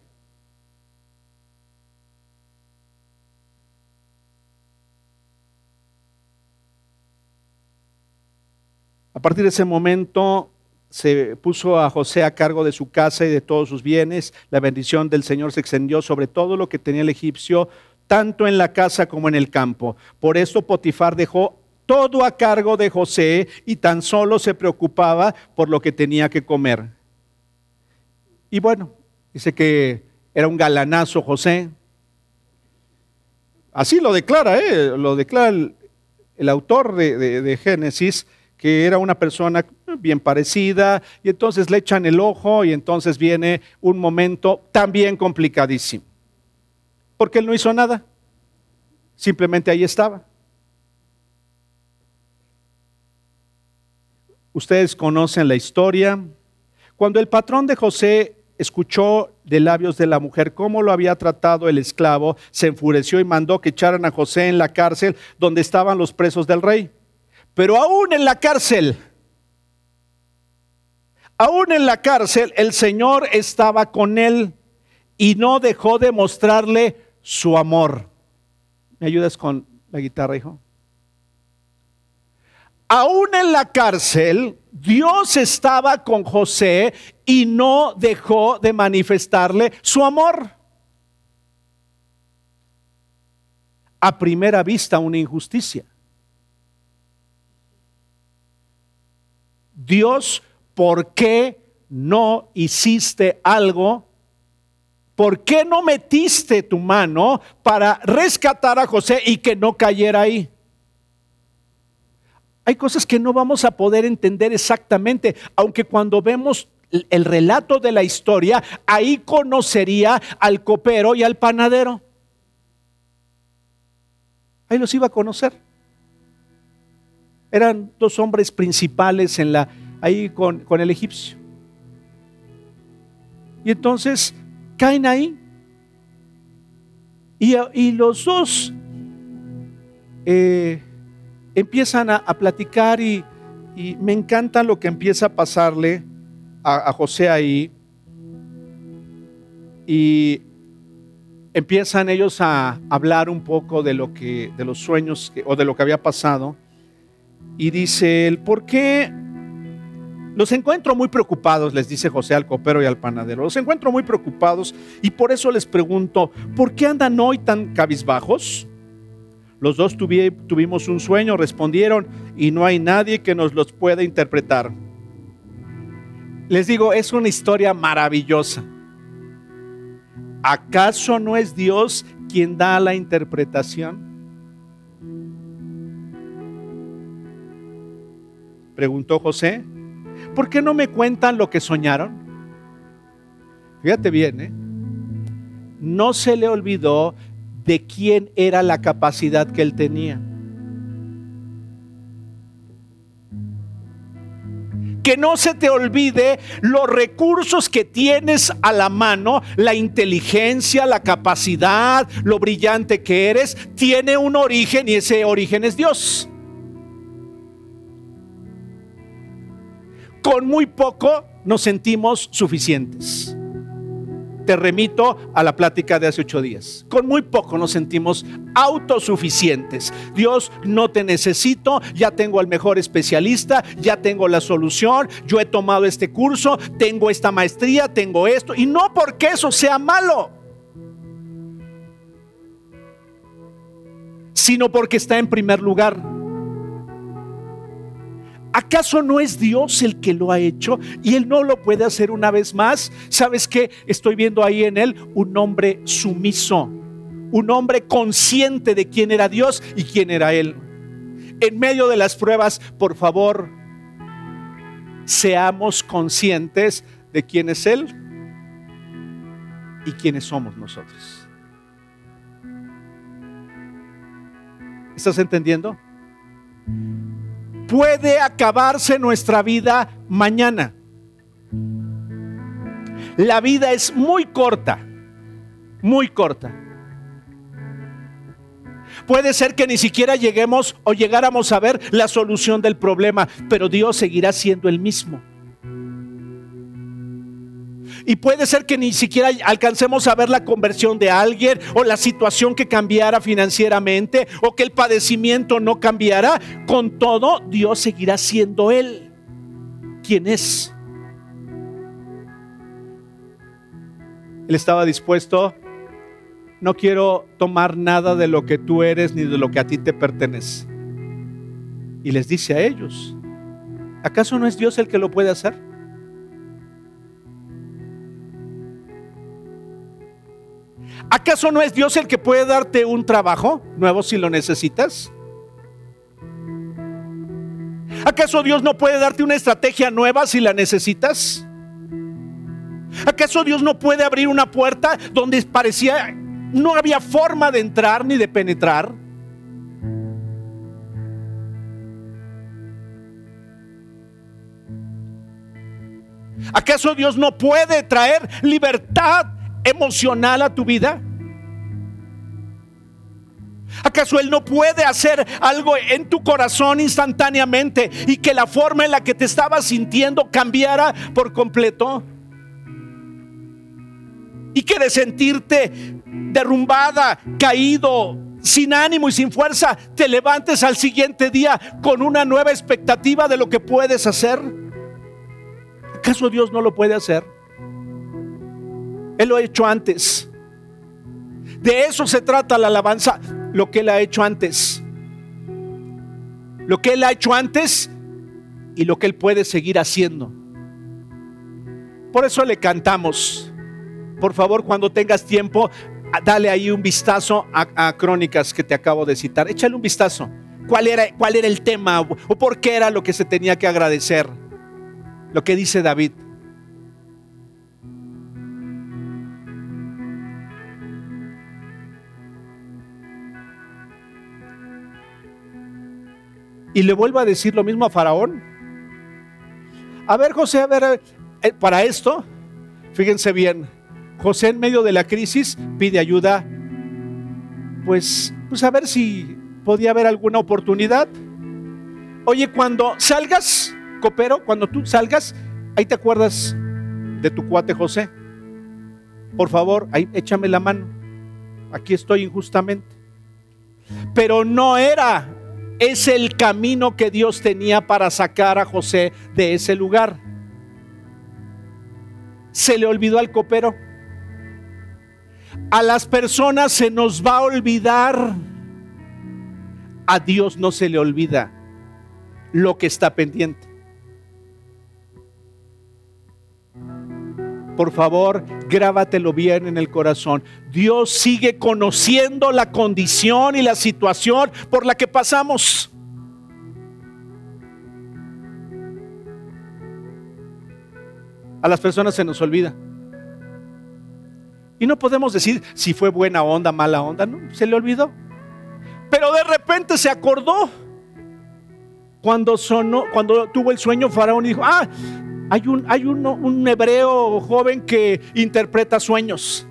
Partir de ese momento se puso a José a cargo de su casa y de todos sus bienes. La bendición del Señor se extendió sobre todo lo que tenía el egipcio, tanto en la casa como en el campo. Por esto Potifar dejó todo a cargo de José y tan solo se preocupaba por lo que tenía que comer. Y bueno, dice que era un galanazo José. Así lo declara, ¿eh? lo declara el, autor de Génesis que era una persona bien parecida, y entonces le echan el ojo y entonces viene un momento también complicadísimo. Porque él no hizo nada, simplemente ahí estaba. Ustedes conocen la historia. Cuando el patrón de José escuchó de labios de la mujer cómo lo había tratado el esclavo, se enfureció y mandó que echaran a José en la cárcel donde estaban los presos del rey. Pero aún en la cárcel, aún en la cárcel, el Señor estaba con él y no dejó de mostrarle su amor. ¿Me ayudas con la guitarra, hijo? Aún en la cárcel, Dios estaba con José y no dejó de manifestarle su amor. A primera vista, una injusticia. Dios, ¿por qué no hiciste algo? ¿Por qué no metiste tu mano para rescatar a José y que no cayera ahí? Hay cosas que no vamos a poder entender exactamente, aunque cuando vemos el relato de la historia, ahí conocería al copero y al panadero. Ahí los iba a conocer. Eran dos hombres principales en la, ahí con, el egipcio. Y entonces caen ahí. Y, los dos eh, empiezan a, platicar y, me encanta lo que empieza a pasarle a, José ahí. Y empiezan ellos a hablar un poco de lo que, de los sueños o de lo que había pasado. Y dice él, ¿por qué? Los encuentro muy preocupados, les dice José al copero y al panadero. Los encuentro muy preocupados y por eso les pregunto, ¿por qué andan hoy tan cabizbajos? Los dos tuvimos un sueño, respondieron, y no hay nadie que nos los pueda interpretar. Les digo, es una historia maravillosa. ¿Acaso no es Dios quien da la interpretación? Preguntó José. ¿Por qué no me cuentan lo que soñaron? Fíjate bien, ¿eh? No se le olvidó de quién era la capacidad que él tenía. Que no se te olvide los recursos que tienes a la mano, la inteligencia, la capacidad, lo brillante que eres, tiene un origen y ese origen es Dios. Con muy poco nos sentimos suficientes. Te remito a la plática de hace ocho días. Con muy poco nos sentimos autosuficientes. Dios, no te necesito, ya tengo al mejor especialista, ya tengo la solución, yo he tomado este curso, tengo esta maestría, tengo esto, y no porque eso sea malo, sino porque está en primer lugar. ¿Acaso no es Dios el que lo ha hecho y Él no lo puede hacer una vez más? ¿Sabes qué? Estoy viendo ahí en Él un hombre sumiso, un hombre consciente de quién era Dios y quién era Él. En medio de las pruebas, por favor, seamos conscientes de quién es Él y quiénes somos nosotros. ¿Estás entendiendo? Puede acabarse nuestra vida mañana. La vida es muy corta, muy corta. Puede ser que ni siquiera lleguemos o llegáramos a ver la solución del problema, pero Dios seguirá siendo el mismo. Y puede ser que ni siquiera alcancemos a ver la conversión de alguien o la situación que cambiara financieramente o que el padecimiento no cambiara. Con todo, Dios seguirá siendo Él. quién es. Él estaba dispuesto, no quiero tomar nada de lo que tú eres ni de lo que a ti te pertenece. Y les dice a ellos, ¿acaso no es Dios el que lo puede hacer? ¿Acaso no es Dios el que puede darte un trabajo nuevo si lo necesitas? ¿Acaso Dios no puede darte una estrategia nueva si la necesitas? ¿Acaso Dios no puede abrir una puerta donde parecía no había forma de entrar ni de penetrar? ¿Acaso Dios no puede traer libertad emocional a tu vida? ¿Acaso Él no puede hacer algo en tu corazón instantáneamente y que la forma en la que te estabas sintiendo cambiara por completo? Y que de sentirte derrumbada, caído, sin ánimo y sin fuerza, te levantes al siguiente día con una nueva expectativa de lo que puedes hacer. ¿Acaso Dios no lo puede hacer? Él lo ha hecho antes. De eso se trata la alabanza, lo que Él ha hecho antes. Lo que Él ha hecho antes y lo que Él puede seguir haciendo. Por eso le cantamos. Por favor, cuando tengas tiempo, dale ahí un vistazo a, crónicas que te acabo de citar. Échale un vistazo. ¿Cuál era, ¿Cuál era el tema o por qué era lo que se tenía que agradecer? Lo que dice David. Y le vuelvo a decir lo mismo a Faraón. A ver, José, a ver, eh, para esto, fíjense bien, José en medio de la crisis pide ayuda, pues, pues a ver si podía haber alguna oportunidad. Oye, cuando salgas, copero, cuando tú salgas, ahí te acuerdas de tu cuate José. Por favor, ahí échame la mano. Aquí estoy injustamente. Pero no era es el camino que Dios tenía para sacar a José de ese lugar. Se le olvidó al copero. A las personas se nos va a olvidar. A Dios no se le olvida lo que está pendiente. Por favor, grábatelo bien en el corazón. Dios sigue conociendo la condición y la situación por la que pasamos. A las personas se nos olvida. Y no podemos decir si fue buena onda, mala onda, no, se le olvidó. Pero de repente se acordó cuando sonó, cuando tuvo el sueño Faraón dijo, ah, hay un, hay un hebreo joven que interpreta sueños.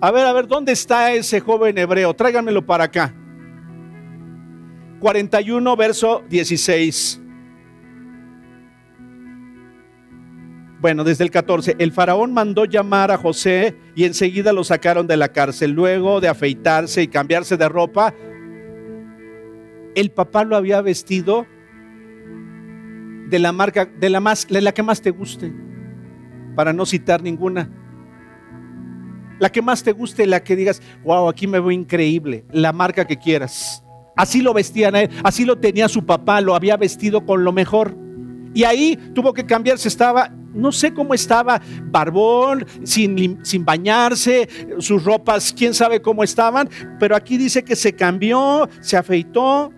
A ver, a ver, ¿dónde está ese joven hebreo? Tráiganmelo para acá. 41, verso 16. Bueno, desde el 14, el faraón mandó llamar a José y enseguida lo sacaron de la cárcel. Luego de afeitarse y cambiarse de ropa, el papá lo había vestido de la marca, de la, más, de la que más te guste, para no citar ninguna. La que más te guste, la que digas, wow, aquí me veo increíble, la marca que quieras. Así lo vestían a él, así lo tenía su papá, lo había vestido con lo mejor. Y ahí tuvo que cambiarse, estaba, no sé cómo estaba, barbón, sin, sin bañarse, sus ropas, quién sabe cómo estaban, pero aquí dice que se cambió, se afeitó,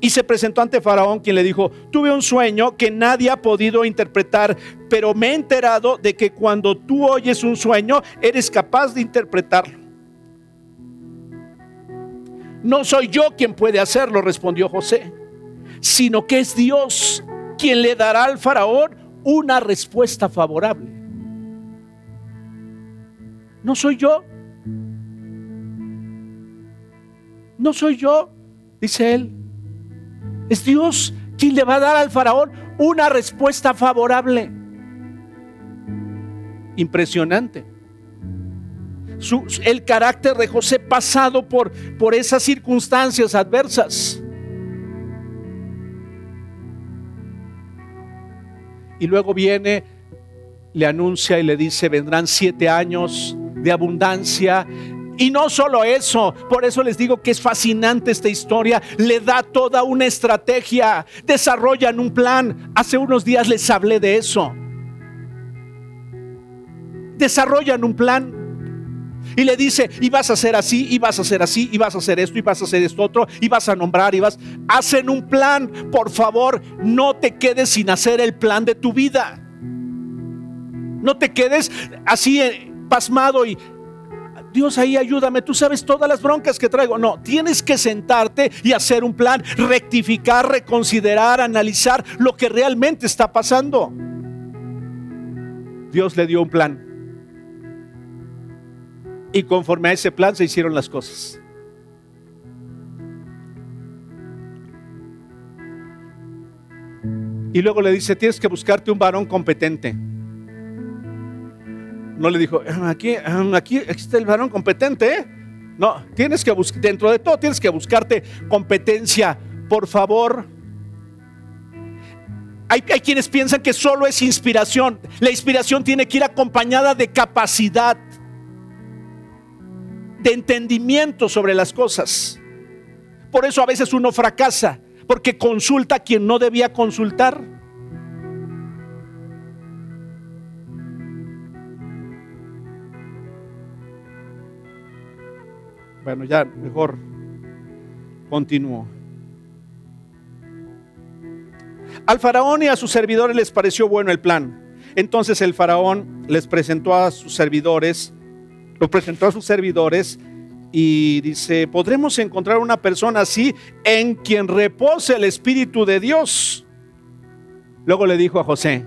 y se presentó ante Faraón, quien le dijo, tuve un sueño que nadie ha podido interpretar, pero me he enterado de que cuando tú oyes un sueño, eres capaz de interpretarlo. No soy yo quien puede hacerlo, respondió José, sino que es Dios quien le dará al faraón una respuesta favorable. No soy yo. No soy yo, dice él. Es Dios quien le va a dar al faraón una respuesta favorable. Impresionante. el carácter de José pasado por, por esas circunstancias adversas. Y luego viene, le anuncia y le dice, vendrán siete años de abundancia. Y no solo eso, por eso les digo que es fascinante esta historia, le da toda una estrategia, desarrollan un plan. Hace unos días les hablé de eso. Desarrollan un plan y le dice, y vas a hacer así, y vas a hacer así, y vas a hacer esto, y vas a hacer esto otro, y vas a nombrar, y vas. Hacen un plan. Por favor, no te quedes sin hacer el plan de tu vida. No te quedes así eh, pasmado y Dios ahí ayúdame, tú sabes todas las broncas que traigo. No, tienes que sentarte y hacer un plan, rectificar, reconsiderar, analizar lo que realmente está pasando. Dios le dio un plan. Y conforme a ese plan se hicieron las cosas. Y luego le dice, tienes que buscarte un varón competente. No le dijo, ah, aquí, ah, aquí, está el varón competente. ¿eh? No, tienes que buscar, dentro de todo tienes que buscarte competencia. Por favor. Hay, hay quienes piensan que solo es inspiración. La inspiración tiene que ir acompañada de capacidad, de entendimiento sobre las cosas. Por eso a veces uno fracasa, porque consulta a quien no debía consultar. Bueno, ya mejor continúo. Al faraón y a sus servidores les pareció bueno el plan. Entonces el faraón les presentó a sus servidores, lo presentó a sus servidores y dice, ¿podremos encontrar una persona así en quien repose el Espíritu de Dios? Luego le dijo a José,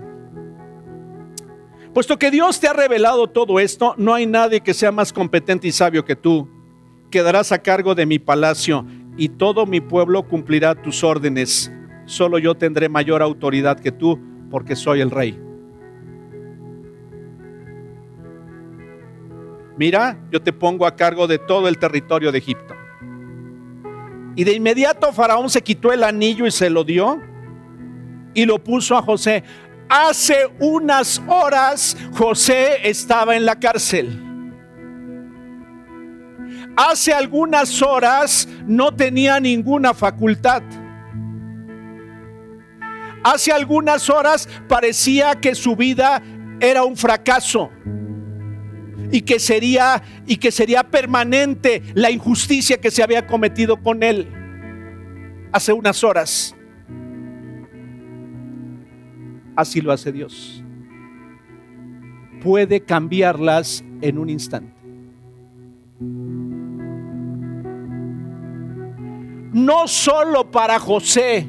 puesto que Dios te ha revelado todo esto, no hay nadie que sea más competente y sabio que tú quedarás a cargo de mi palacio y todo mi pueblo cumplirá tus órdenes. Solo yo tendré mayor autoridad que tú porque soy el rey. Mira, yo te pongo a cargo de todo el territorio de Egipto. Y de inmediato Faraón se quitó el anillo y se lo dio y lo puso a José. Hace unas horas José estaba en la cárcel hace algunas horas no tenía ninguna facultad. Hace algunas horas parecía que su vida era un fracaso y que sería y que sería permanente la injusticia que se había cometido con él hace unas horas. Así lo hace Dios. Puede cambiarlas en un instante no solo para José,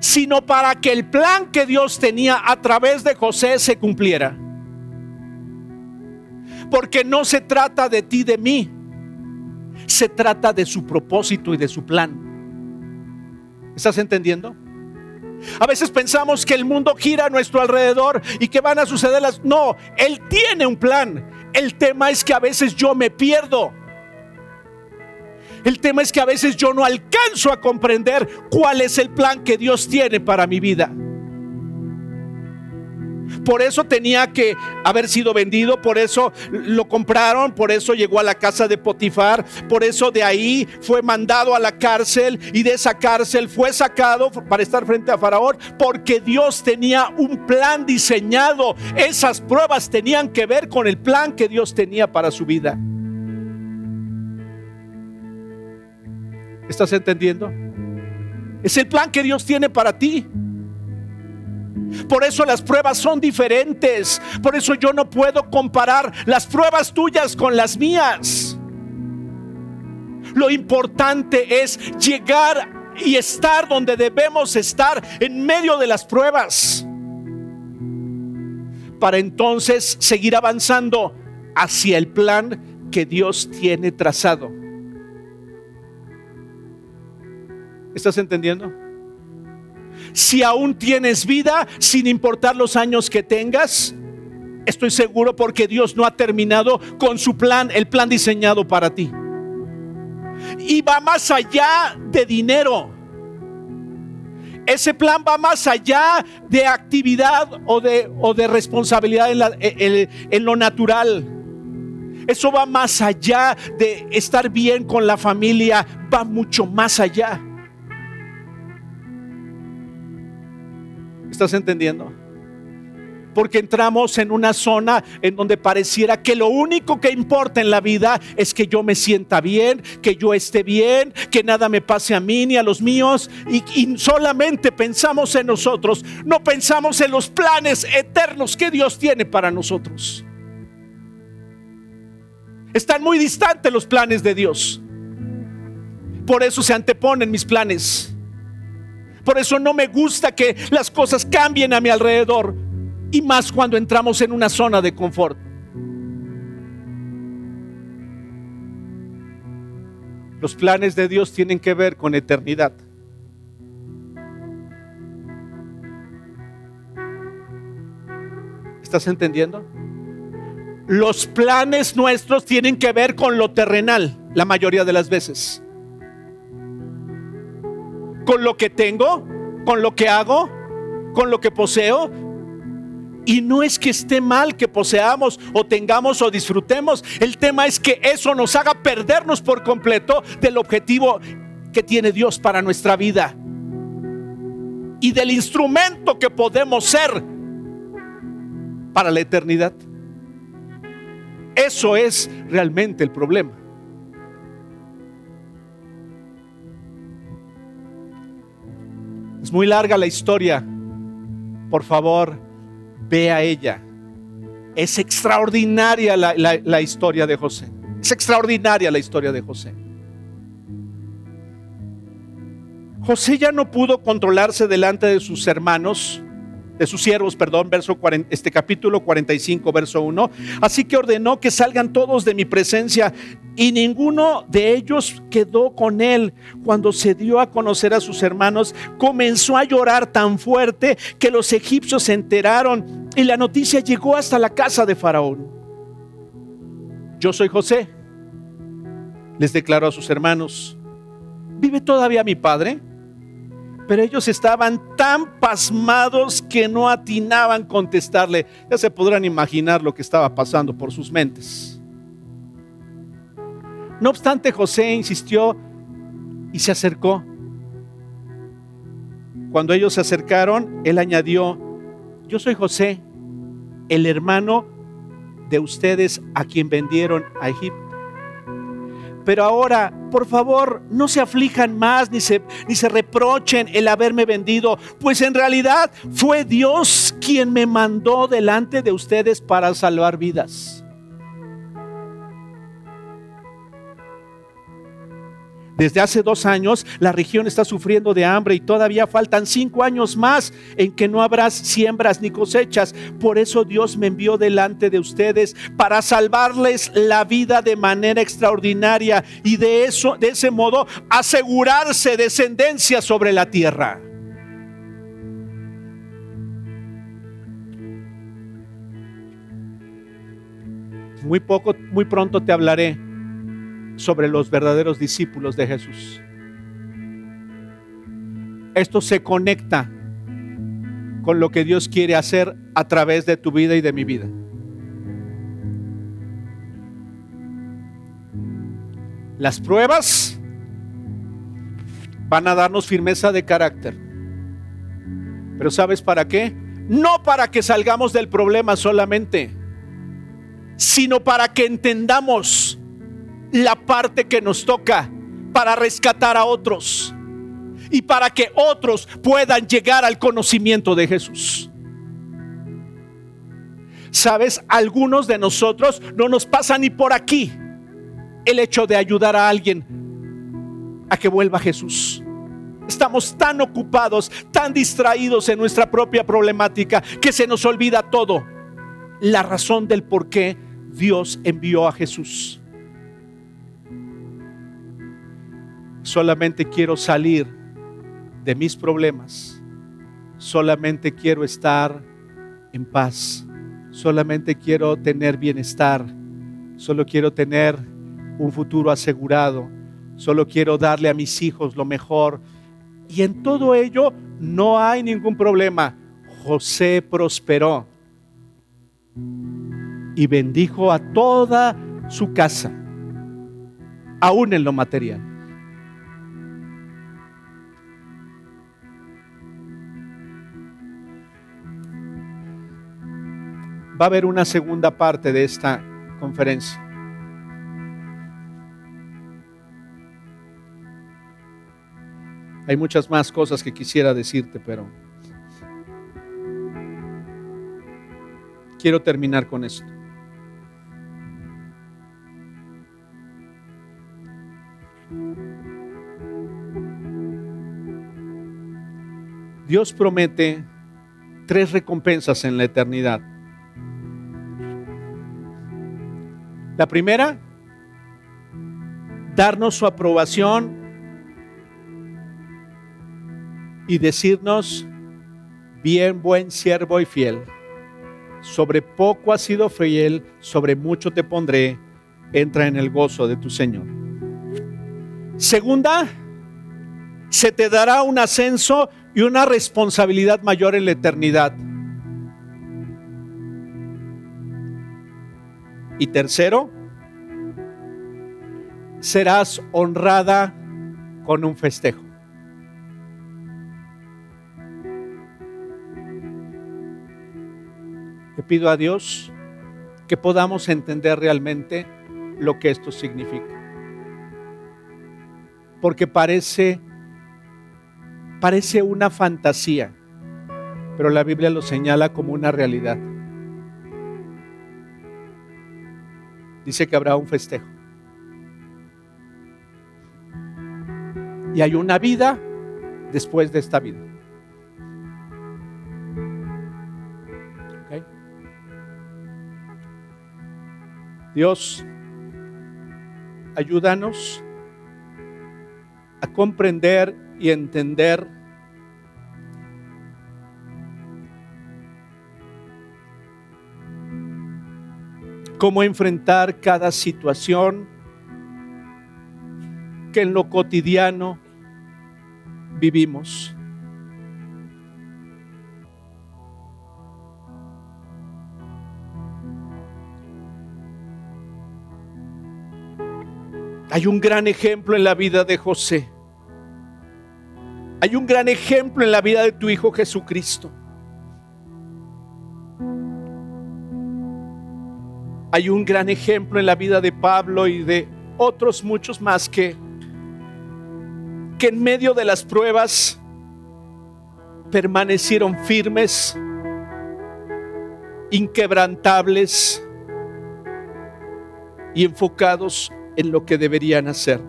sino para que el plan que Dios tenía a través de José se cumpliera. Porque no se trata de ti, de mí, se trata de su propósito y de su plan. ¿Estás entendiendo? A veces pensamos que el mundo gira a nuestro alrededor y que van a suceder las... No, Él tiene un plan. El tema es que a veces yo me pierdo. El tema es que a veces yo no alcanzo a comprender cuál es el plan que Dios tiene para mi vida. Por eso tenía que haber sido vendido, por eso lo compraron, por eso llegó a la casa de Potifar, por eso de ahí fue mandado a la cárcel y de esa cárcel fue sacado para estar frente a Faraón, porque Dios tenía un plan diseñado. Esas pruebas tenían que ver con el plan que Dios tenía para su vida. ¿Estás entendiendo? Es el plan que Dios tiene para ti. Por eso las pruebas son diferentes. Por eso yo no puedo comparar las pruebas tuyas con las mías. Lo importante es llegar y estar donde debemos estar en medio de las pruebas. Para entonces seguir avanzando hacia el plan que Dios tiene trazado. ¿Estás entendiendo? Si aún tienes vida, sin importar los años que tengas, estoy seguro porque Dios no ha terminado con su plan, el plan diseñado para ti. Y va más allá de dinero. Ese plan va más allá de actividad o de, o de responsabilidad en, en lo natural. Eso va más allá de estar bien con la familia, va mucho más allá. ¿Estás entendiendo? porque entramos en una zona en donde pareciera que lo único que importa en la vida es que yo me sienta bien, que yo esté bien, que nada me pase a mí ni a los míos y, solamente pensamos en nosotros, no pensamos en los planes eternos que Dios tiene para nosotros. Están muy distantes los planes de Dios. Por eso se anteponen mis planes. Por eso no me gusta que las cosas cambien a mi alrededor y más cuando entramos en una zona de confort. Los planes de Dios tienen que ver con eternidad. ¿Estás entendiendo? Los planes nuestros tienen que ver con lo terrenal, la mayoría de las veces. Con lo que tengo, con lo que hago, con lo que poseo, y no es que esté mal que poseamos o tengamos o disfrutemos. El tema es que eso nos haga perdernos por completo del objetivo que tiene Dios para nuestra vida. Y del instrumento que podemos ser para la eternidad. Eso es realmente el problema. Muy larga la historia. Por favor, ve a ella. Es extraordinaria la, historia de José. Es extraordinaria la historia de José. José ya no pudo controlarse delante de sus hermanos de sus siervos, perdón, verso este capítulo 45, verso 1. Así que ordenó que salgan todos de mi presencia y ninguno de ellos quedó con él. Cuando se dio a conocer a sus hermanos, comenzó a llorar tan fuerte que los egipcios se enteraron y la noticia llegó hasta la casa de Faraón. Yo soy José, les declaró a sus hermanos. ¿Vive todavía mi padre? Pero ellos estaban tan pasmados que no atinaban contestarle. Ya se podrán imaginar lo que estaba pasando por sus mentes. No obstante, José insistió y se acercó. Cuando ellos se acercaron, él añadió, yo soy José, el hermano de ustedes a quien vendieron a Egipto. Pero ahora, por favor, no se aflijan más ni se, ni se reprochen el haberme vendido, pues en realidad fue Dios quien me mandó delante de ustedes para salvar vidas. Desde hace dos años la región está sufriendo de hambre y todavía faltan cinco años más en que no habrá siembras ni cosechas. Por eso Dios me envió delante de ustedes para salvarles la vida de manera extraordinaria y de eso, de ese modo, asegurarse descendencia sobre la tierra. Muy poco, muy pronto te hablaré sobre los verdaderos discípulos de Jesús. Esto se conecta con lo que Dios quiere hacer a través de tu vida y de mi vida. Las pruebas van a darnos firmeza de carácter. Pero ¿sabes para qué? No para que salgamos del problema solamente, sino para que entendamos la parte que nos toca para rescatar a otros y para que otros puedan llegar al conocimiento de Jesús. Sabes, algunos de nosotros no nos pasa ni por aquí el hecho de ayudar a alguien a que vuelva Jesús. Estamos tan ocupados, tan distraídos en nuestra propia problemática que se nos olvida todo. La razón del por qué Dios envió a Jesús. Solamente quiero salir de mis problemas. Solamente quiero estar en paz. Solamente quiero tener bienestar. Solo quiero tener un futuro asegurado. Solo quiero darle a mis hijos lo mejor. Y en todo ello no hay ningún problema. José prosperó y bendijo a toda su casa, aún en lo material. Va a haber una segunda parte de esta conferencia. Hay muchas más cosas que quisiera decirte, pero quiero terminar con esto. Dios promete tres recompensas en la eternidad. La primera, darnos su aprobación y decirnos, bien buen siervo y fiel, sobre poco has sido fiel, sobre mucho te pondré, entra en el gozo de tu Señor. Segunda, se te dará un ascenso y una responsabilidad mayor en la eternidad. Y tercero, serás honrada con un festejo. Le pido a Dios que podamos entender realmente lo que esto significa. Porque parece parece una fantasía, pero la Biblia lo señala como una realidad. Dice que habrá un festejo. Y hay una vida después de esta vida. Dios, ayúdanos a comprender y entender cómo enfrentar cada situación que en lo cotidiano vivimos. Hay un gran ejemplo en la vida de José. Hay un gran ejemplo en la vida de tu Hijo Jesucristo. Hay un gran ejemplo en la vida de Pablo y de otros muchos más que, que en medio de las pruebas permanecieron firmes, inquebrantables y enfocados en lo que deberían hacer.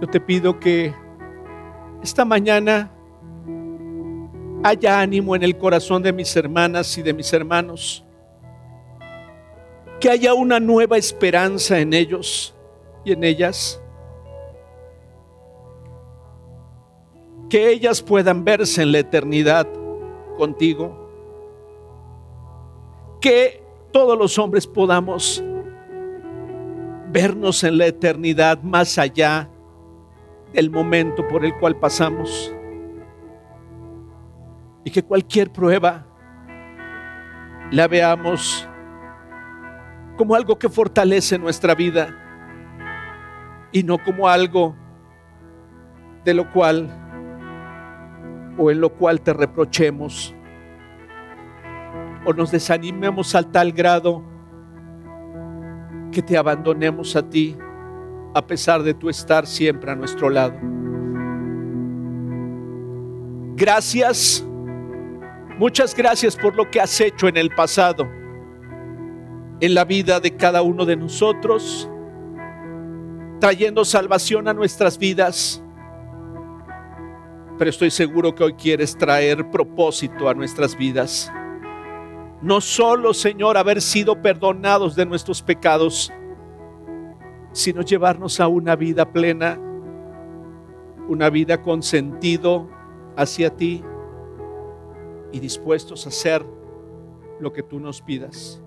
Yo te pido que esta mañana haya ánimo en el corazón de mis hermanas y de mis hermanos. Que haya una nueva esperanza en ellos y en ellas. Que ellas puedan verse en la eternidad contigo. Que todos los hombres podamos vernos en la eternidad más allá del momento por el cual pasamos. Y que cualquier prueba la veamos como algo que fortalece nuestra vida y no como algo de lo cual o en lo cual te reprochemos o nos desanimemos al tal grado que te abandonemos a ti a pesar de tu estar siempre a nuestro lado. Gracias, muchas gracias por lo que has hecho en el pasado, en la vida de cada uno de nosotros, trayendo salvación a nuestras vidas. Pero estoy seguro que hoy quieres traer propósito a nuestras vidas no solo, Señor, haber sido perdonados de nuestros pecados, sino llevarnos a una vida plena, una vida con sentido hacia ti y dispuestos a hacer lo que tú nos pidas.